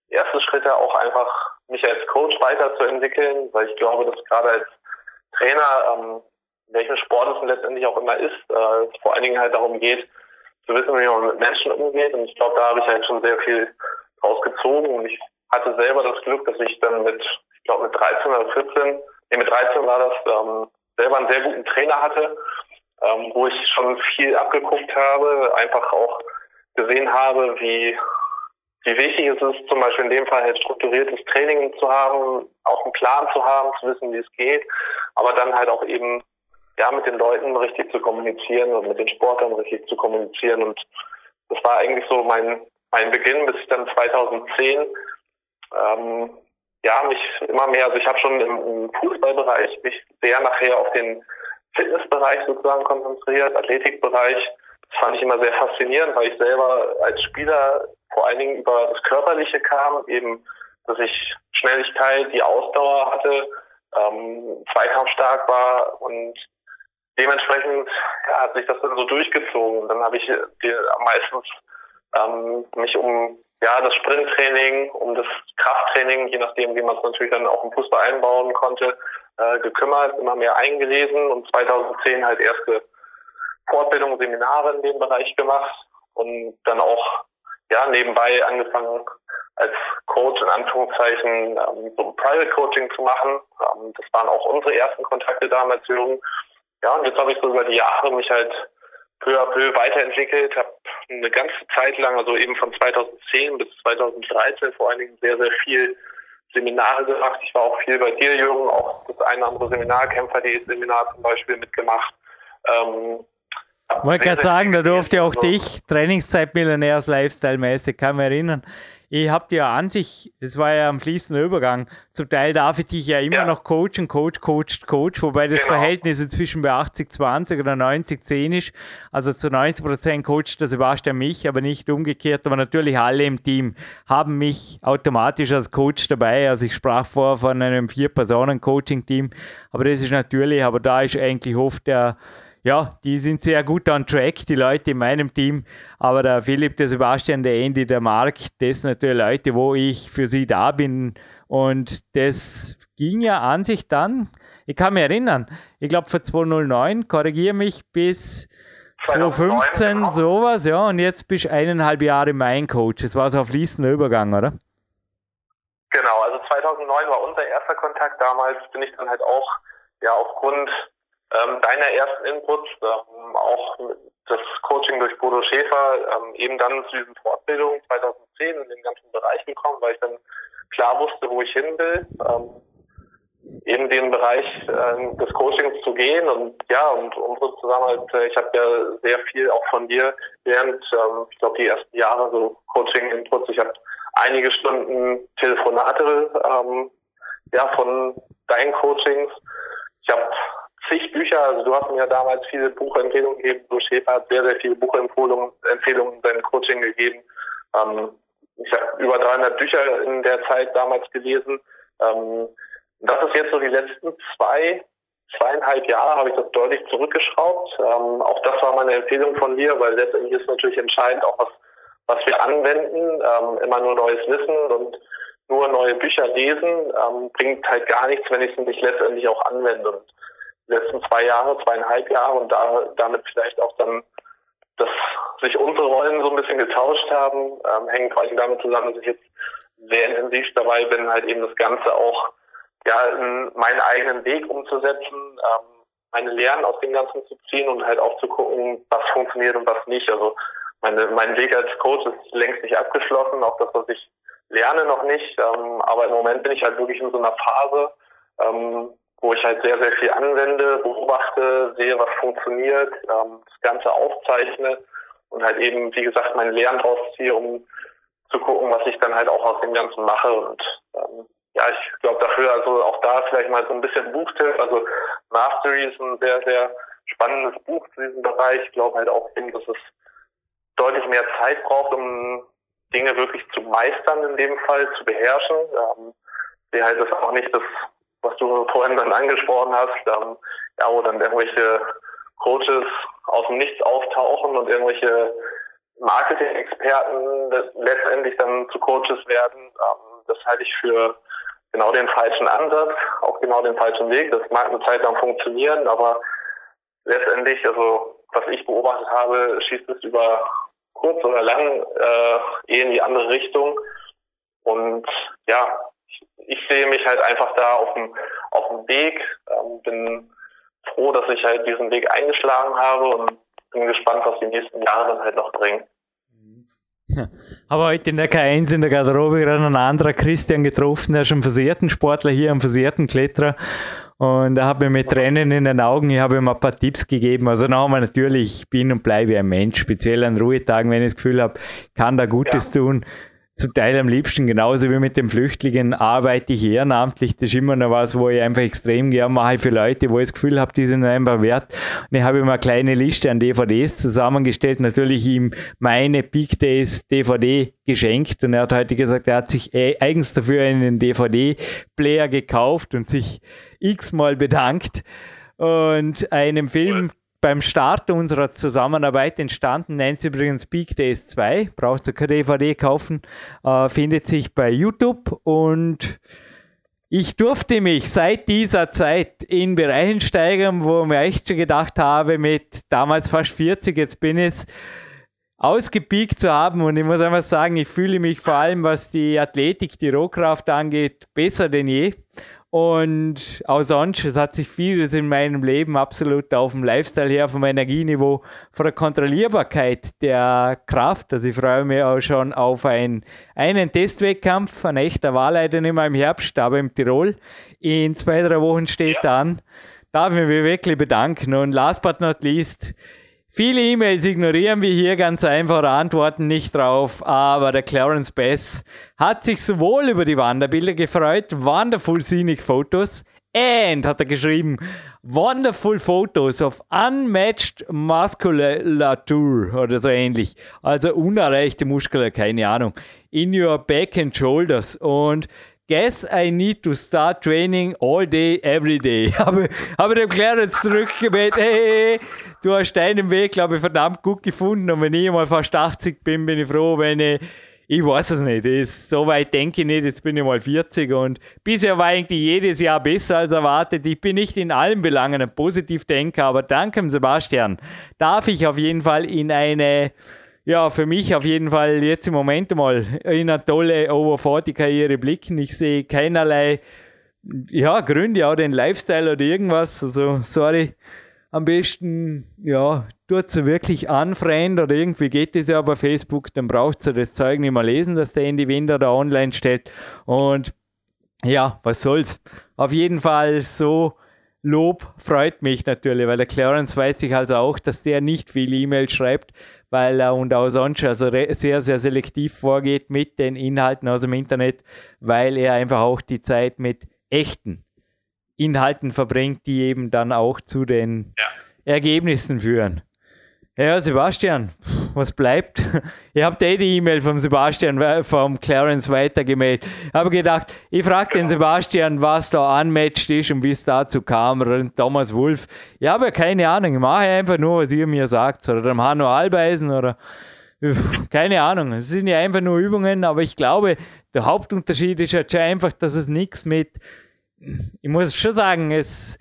ersten Schritte auch einfach, mich als Coach weiterzuentwickeln, weil ich glaube, dass gerade als Trainer, ähm, welchen Sport es letztendlich auch immer ist, äh, vor allen Dingen halt darum geht, zu wissen, wie man mit Menschen umgeht. Und ich glaube, da habe ich halt schon sehr viel rausgezogen. Und ich hatte selber das Glück, dass ich dann mit, ich glaube mit 13 oder 14, nee, mit 13 war das, ähm, selber einen sehr guten Trainer hatte, ähm, wo ich schon viel abgeguckt habe, einfach auch gesehen habe, wie wie wichtig es ist, zum Beispiel in dem Fall halt strukturiertes Training zu haben, auch einen Plan zu haben, zu wissen, wie es geht, aber dann halt auch eben ja mit den Leuten richtig zu kommunizieren und mit den Sportlern richtig zu kommunizieren. Und das war eigentlich so mein mein Beginn, bis ich dann 2010 ähm, ja mich immer mehr, also ich habe schon im, im Fußballbereich mich sehr nachher auf den Fitnessbereich sozusagen konzentriert, Athletikbereich. Das fand ich immer sehr faszinierend, weil ich selber als Spieler vor allen Dingen über das Körperliche kam, eben, dass ich Schnelligkeit, die Ausdauer hatte, ähm, zweikampfstark war und dementsprechend ja, hat sich das dann so durchgezogen. Dann habe ich die, meistens ähm, mich um ja das Sprinttraining, um das Krafttraining, je nachdem, wie man es natürlich dann auch im Fußball einbauen konnte, äh, gekümmert, immer mehr eingelesen und 2010 halt erste Fortbildungen, Seminare in dem Bereich gemacht und dann auch ja, nebenbei angefangen als Coach in Anführungszeichen ähm, so Private Coaching zu machen. Ähm, das waren auch unsere ersten Kontakte damals Jürgen. Ja, und jetzt habe ich so über die Jahre mich halt peu à peu weiterentwickelt, habe eine ganze Zeit lang, also eben von 2010 bis 2013 vor allen Dingen sehr, sehr viel Seminare gemacht. Ich war auch viel bei dir, Jürgen, auch das eine oder andere Seminar, Kämpfer.de Seminar zum Beispiel mitgemacht. Ähm, Ich wollte gerade sagen, da durfte auch dich, Trainingszeit-Millionärs Lifestyle-mäßig, kann mich erinnern. Ich habe dir an sich, es war ja am fließenden Übergang, zum Teil darf ich dich ja immer ja. noch coachen, Coach, Coach, Coach, wobei das genau. Verhältnis inzwischen bei 80, 20 oder 90, 10 ist. Also zu 90 Prozent coacht der Sebastian mich, aber nicht umgekehrt. Aber natürlich alle im Team haben mich automatisch als Coach dabei. Also ich sprach vor von einem Vier-Personen-Coaching-Team. Aber das ist natürlich, aber da ist eigentlich oft der ja, die sind sehr gut on track, die Leute in meinem Team. Aber der Philipp, der Sebastian, der Andy, der Marc, das sind natürlich Leute, wo ich für sie da bin. Und das ging ja an sich dann, ich kann mich erinnern, ich glaube von 2009, korrigiere mich, bis 2015 genau. sowas, ja, und jetzt bist du eineinhalb Jahre mein Coach. Das war so ein fließender Übergang, oder? Genau, also 2009 war unser erster Kontakt. Damals bin ich dann halt auch, ja, aufgrund ähm, deiner ersten Inputs, ähm, auch das Coaching durch Bodo Schäfer, ähm, eben dann zu diesen Fortbildungen 2010 in den ganzen Bereich gekommen, weil ich dann klar wusste, wo ich hin will, ähm, eben den Bereich äh, des Coachings zu gehen und ja, und unsere Zusammenarbeit, äh, ich habe ja sehr viel auch von dir während, ähm, ich glaube, die ersten Jahre so Coaching-Inputs, ich habe einige Stunden Telefonate ähm, ja, von deinen Coachings. Ich habe zig Bücher. Also du hast mir damals viele Buchempfehlungen gegeben. Du Schäfer hat sehr, sehr viele Buchempfehlungen Empfehlungen in deinem Coaching gegeben. Ähm, ich habe über 300 Bücher in der Zeit damals gelesen. Ähm, das ist jetzt so die letzten zwei, zweieinhalb Jahre habe ich das deutlich zurückgeschraubt. Ähm, auch das war meine Empfehlung von dir, weil letztendlich ist natürlich entscheidend auch was, was wir anwenden. Ähm, immer nur neues Wissen und nur neue Bücher lesen ähm, bringt halt gar nichts, wenn ich es nicht letztendlich auch anwende. Und letzten zwei Jahre, zweieinhalb Jahre und da, damit vielleicht auch dann, dass sich unsere Rollen so ein bisschen getauscht haben, ähm, hängt allem damit zusammen, dass ich jetzt sehr intensiv dabei bin, halt eben das Ganze auch ja, in meinen eigenen Weg umzusetzen, ähm, meine Lehren aus dem Ganzen zu ziehen und halt auch zu gucken, was funktioniert und was nicht. Also meine, mein Weg als Coach ist längst nicht abgeschlossen, auch das, was ich lerne, noch nicht. Ähm, aber im Moment bin ich halt wirklich in so einer Phase, ähm, wo ich halt sehr, sehr viel anwende, beobachte, sehe, was funktioniert, ähm, das Ganze aufzeichne und halt eben, wie gesagt, meine Lehren draus ziehe, um zu gucken, was ich dann halt auch aus dem Ganzen mache. Und ähm, ja, ich glaube dafür, also auch da vielleicht mal so ein bisschen Buchtipp. Also Mastery ist ein sehr, sehr spannendes Buch zu diesem Bereich. Ich glaube halt auch eben, dass es deutlich mehr Zeit braucht, um Dinge wirklich zu meistern, in dem Fall zu beherrschen. Ähm, sehe halt das auch nicht das was du vorhin dann angesprochen hast, ähm, ja, wo dann irgendwelche Coaches aus dem Nichts auftauchen und irgendwelche Marketing-Experten letztendlich dann zu Coaches werden. Ähm, das halte ich für genau den falschen Ansatz, auch genau den falschen Weg. Das mag eine Zeit lang funktionieren, aber letztendlich, also was ich beobachtet habe, schießt es über kurz oder lang äh, eh in die andere Richtung. Und ja, ich sehe mich halt einfach da auf dem, auf dem Weg, ähm, bin froh, dass ich halt diesen Weg eingeschlagen habe und bin gespannt, was die nächsten Jahre dann halt noch bringen. <laughs> Habe heute in der K1 in der Garderobe gerade einen anderen Christian getroffen, der ist ein versierten Sportler hier, ein versierten Kletterer. Und er hat mir mit Tränen in den Augen, ich habe ihm ein paar Tipps gegeben. Also nochmal natürlich, ich bin und bleibe ein Mensch, speziell an Ruhetagen, wenn ich das Gefühl habe, kann da Gutes ja. tun zum Teil am liebsten, genauso wie mit den Flüchtlingen, arbeite ich ehrenamtlich. Das ist immer noch was, wo ich einfach extrem gern mache für Leute, wo ich das Gefühl habe, die sind einfach wert. Und ich habe ihm eine kleine Liste an DVDs zusammengestellt, natürlich ihm meine Big Days DVD geschenkt und er hat heute gesagt, er hat sich e- eigens dafür einen DVD-Player gekauft und sich x-mal bedankt und einem Film beim Start unserer Zusammenarbeit entstanden, nennt sie übrigens Peak Days 2, brauchst du keine DVD kaufen, äh, findet sich bei YouTube und ich durfte mich seit dieser Zeit in Bereichen steigern, wo ich mir echt schon gedacht habe, mit damals fast 40, jetzt bin ich ausgepiekt zu haben und ich muss einfach sagen, ich fühle mich vor allem, was die Athletik, die Rohkraft angeht, besser denn je. Und auch sonst, es hat sich vieles in meinem Leben absolut auf dem Lifestyle her, vom Energieniveau, von der Kontrollierbarkeit der Kraft. Also ich freue mich auch schon auf ein, einen Testwettkampf, ein echter Wahlleiter nicht mehr im Herbst, aber im Tirol. In zwei, drei Wochen steht ja. an. Darf ich mich wirklich bedanken. Und last but not least, Viele E-Mails ignorieren wir hier ganz einfach, antworten nicht drauf, aber der Clarence Bass hat sich sowohl über die Wanderbilder gefreut, wonderful scenic Photos, and hat er geschrieben, wonderful photos of unmatched musculature oder so ähnlich. Also unerreichte Muskeln, keine Ahnung. In your back and shoulders. Und Guess I need to start training all day, every day. <laughs> habe, habe dem Clarence zurückgemeldet, hey, du hast deinen Weg, glaube ich, verdammt gut gefunden. Und wenn ich mal fast 80 bin, bin ich froh, wenn ich, ich weiß es nicht, ist, so weit denke ich nicht, jetzt bin ich mal 40 und bisher war eigentlich jedes Jahr besser als erwartet. Ich bin nicht in allen Belangen ein Positivdenker, aber dank Sebastian darf ich auf jeden Fall in eine ja, für mich auf jeden Fall jetzt im Moment mal in eine tolle Over 40 Karriere blicken. Ich sehe keinerlei ja, Gründe, auch den Lifestyle oder irgendwas. Also, sorry, am besten, ja, tut sie wirklich anfreund oder irgendwie geht das ja bei Facebook, dann braucht sie das Zeug nicht mehr lesen, dass der Andy Winder da online steht. Und ja, was soll's. Auf jeden Fall so Lob freut mich natürlich, weil der Clarence weiß sich also auch, dass der nicht viel E-Mail schreibt, weil er und auch sonst also sehr, sehr selektiv vorgeht mit den Inhalten aus dem Internet, weil er einfach auch die Zeit mit echten Inhalten verbringt, die eben dann auch zu den ja. Ergebnissen führen. Ja, Sebastian, was bleibt? Ihr habt eh die E-Mail vom Sebastian, äh, vom Clarence weitergemeldet. Ich habe gedacht, ich frage den Sebastian, was da unmatched ist und wie es dazu kam. Oder Thomas Wolf. Ich habe ja keine Ahnung. Ich mache einfach nur, was ihr mir sagt. Oder dem Hanno Albeisen oder keine Ahnung. Es sind ja einfach nur Übungen, aber ich glaube, der Hauptunterschied ist ja einfach, dass es nichts mit. Ich muss schon sagen, es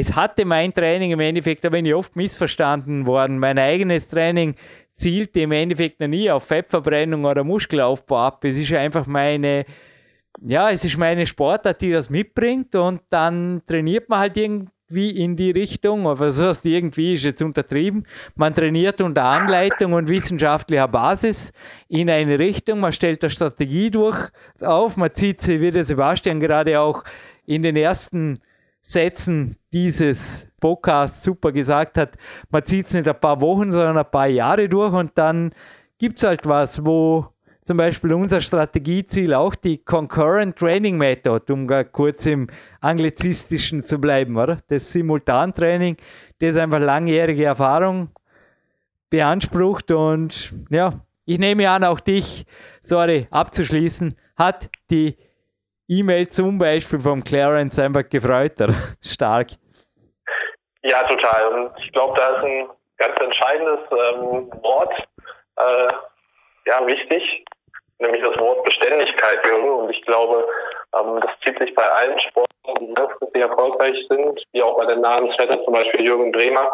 es hatte mein Training im Endeffekt, da bin ich oft missverstanden worden. Mein eigenes Training zielte im Endeffekt noch nie auf Fettverbrennung oder Muskelaufbau ab. Es ist einfach meine, ja, es ist meine Sportart, die das mitbringt und dann trainiert man halt irgendwie in die Richtung, aber das heißt, irgendwie ist jetzt untertrieben. Man trainiert unter Anleitung und wissenschaftlicher Basis in eine Richtung, man stellt eine Strategie durch auf, man zieht sie, wie der Sebastian gerade auch in den ersten Sätzen dieses Podcasts super gesagt hat, man zieht es nicht ein paar Wochen, sondern ein paar Jahre durch und dann gibt es halt was, wo zum Beispiel unser Strategieziel auch die Concurrent Training Method, um kurz im Anglizistischen zu bleiben, oder? Das Simultantraining, das einfach langjährige Erfahrung beansprucht und ja, ich nehme an, auch dich, sorry, abzuschließen, hat die E-Mail zum Beispiel vom Clarence einfach gefreut, oder? <laughs> Stark. Ja, total. Und ich glaube, da ist ein ganz entscheidendes ähm, Wort äh, ja, wichtig, nämlich das Wort Beständigkeit. Und ich glaube, ähm, das zieht sich bei allen Sportlern, die langfristig erfolgreich sind, wie auch bei den Namensvetter, zum Beispiel Jürgen Bremer,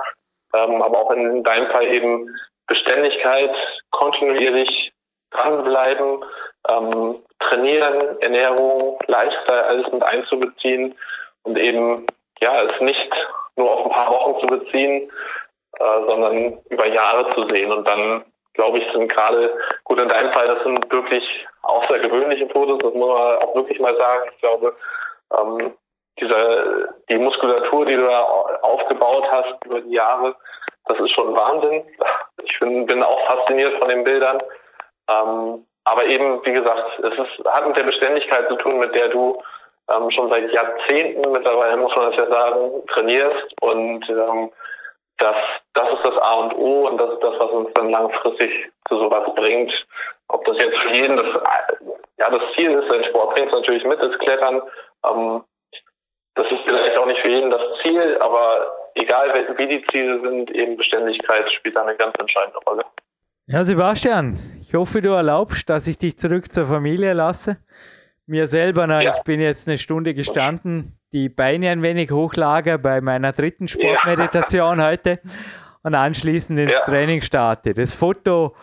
ähm, aber auch in deinem Fall eben Beständigkeit, kontinuierlich dranbleiben, ähm, trainieren, Ernährung, Lifestyle, alles mit einzubeziehen und eben ja es nicht nur auf ein paar Wochen zu beziehen, äh, sondern über Jahre zu sehen. Und dann, glaube ich, sind gerade, gut in deinem Fall, das sind wirklich außergewöhnliche Fotos, das muss man auch wirklich mal sagen. Ich glaube, ähm, diese, die Muskulatur, die du da aufgebaut hast über die Jahre, das ist schon Wahnsinn. Ich bin, bin auch fasziniert von den Bildern. Ähm, aber eben, wie gesagt, es ist, hat mit der Beständigkeit zu tun, mit der du ähm, schon seit Jahrzehnten mittlerweile, muss man das ja sagen, trainierst. Und ähm, das, das ist das A und O und das ist das, was uns dann langfristig zu sowas bringt. Ob das jetzt für jeden das, ja, das Ziel ist, dein Sport bringt es natürlich mit, das Klettern. Ähm, das ist vielleicht auch nicht für jeden das Ziel, aber egal wie die Ziele sind, eben Beständigkeit spielt da eine ganz entscheidende Rolle. Ja, Sebastian, ich hoffe, du erlaubst, dass ich dich zurück zur Familie lasse. Mir selber, na, ja. ich bin jetzt eine Stunde gestanden, die Beine ein wenig hochlager bei meiner dritten Sportmeditation ja. heute und anschließend ins ja. Training starte. Das Foto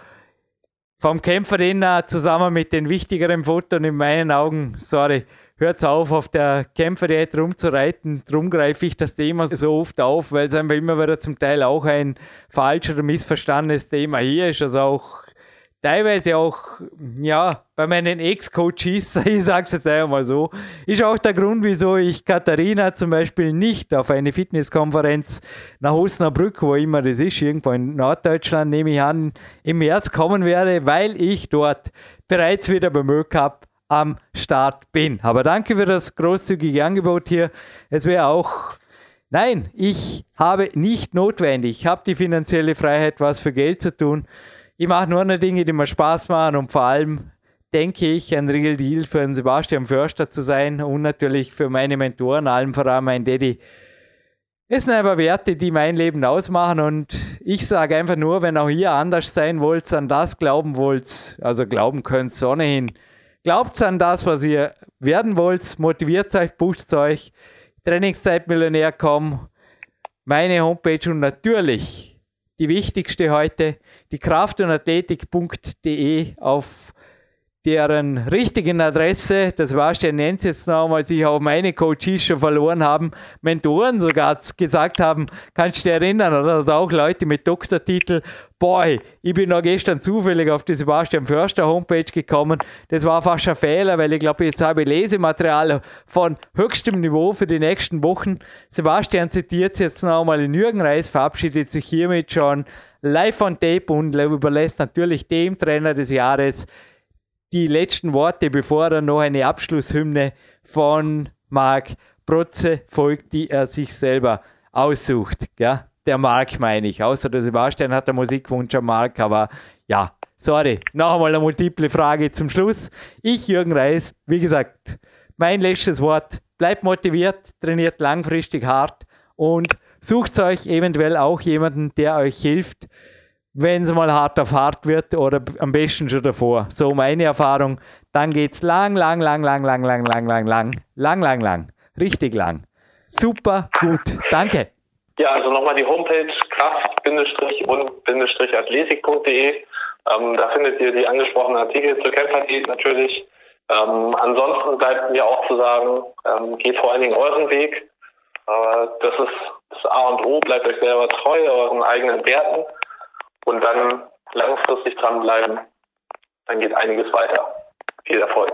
vom Kämpfer zusammen mit den wichtigeren Fotos in meinen Augen, sorry, hört auf, auf der Kämpferdiät rumzureiten. Drum greife ich das Thema so oft auf, weil es einfach immer wieder zum Teil auch ein falsch oder missverstandenes Thema hier ist. Also auch teilweise auch, ja, bei meinen Ex-Coaches, <laughs> ich sage es jetzt einmal so, ist auch der Grund, wieso ich Katharina zum Beispiel nicht auf eine Fitnesskonferenz nach Osnabrück, wo immer das ist, irgendwo in Norddeutschland, nehme ich an, im März kommen werde, weil ich dort bereits wieder beim Cup am Start bin. Aber danke für das großzügige Angebot hier. Es wäre auch Nein, ich habe nicht notwendig. Ich habe die finanzielle Freiheit, was für Geld zu tun. Ich mache nur noch Dinge, die mir Spaß machen und vor allem denke ich, ein Real Deal für einen Sebastian Förster zu sein und natürlich für meine Mentoren, allem voran mein Daddy. Es sind einfach Werte, die mein Leben ausmachen und ich sage einfach nur, wenn auch ihr anders sein wollt, an das glauben wollt, also glauben könnt ohnehin, glaubt an das, was ihr werden wollt, motiviert euch, pusht euch, Trainingszeitmillionär.com, meine Homepage und natürlich die wichtigste heute, die Kraft- und Athletik.de auf deren richtigen Adresse, das war Sebastian nennt jetzt nochmal, sich auch meine Coaches schon verloren haben, Mentoren sogar gesagt haben, kannst du dich erinnern, oder? Also auch Leute mit Doktortitel, boy, ich bin noch gestern zufällig auf die Sebastian Förster Homepage gekommen, das war fast ein Fehler, weil ich glaube, jetzt habe ich Lesematerial von höchstem Niveau für die nächsten Wochen. Sebastian zitiert jetzt nochmal in Jürgen Reis, verabschiedet sich hiermit schon live on tape und überlässt natürlich dem Trainer des Jahres die letzten Worte, bevor er noch eine Abschlusshymne von Marc Protze folgt, die er sich selber aussucht. Ja? Der Marc meine ich. Außer der Sebastian hat der Musikwunsch am Marc, aber ja, sorry. Noch einmal eine multiple Frage zum Schluss. Ich, Jürgen Reis, wie gesagt, mein letztes Wort. Bleibt motiviert, trainiert langfristig hart und sucht euch eventuell auch jemanden, der euch hilft, wenn es mal hart auf hart wird oder am besten schon davor. So meine Erfahrung. Dann geht es lang, lang, lang, lang, lang, lang, lang, lang, lang, lang, lang, lang. Richtig lang. Super gut. Danke. Ja, also nochmal die Homepage kraft-und-athletik.de. Ähm, da findet ihr die angesprochenen Artikel zur Kämpferdiät natürlich. Ähm, ansonsten bleibt mir auch zu sagen, ähm, geht vor allen Dingen euren Weg. Äh, das ist das A und O, bleibt euch selber treu, euren eigenen Werten und dann langfristig dranbleiben, dann geht einiges weiter. Viel Erfolg.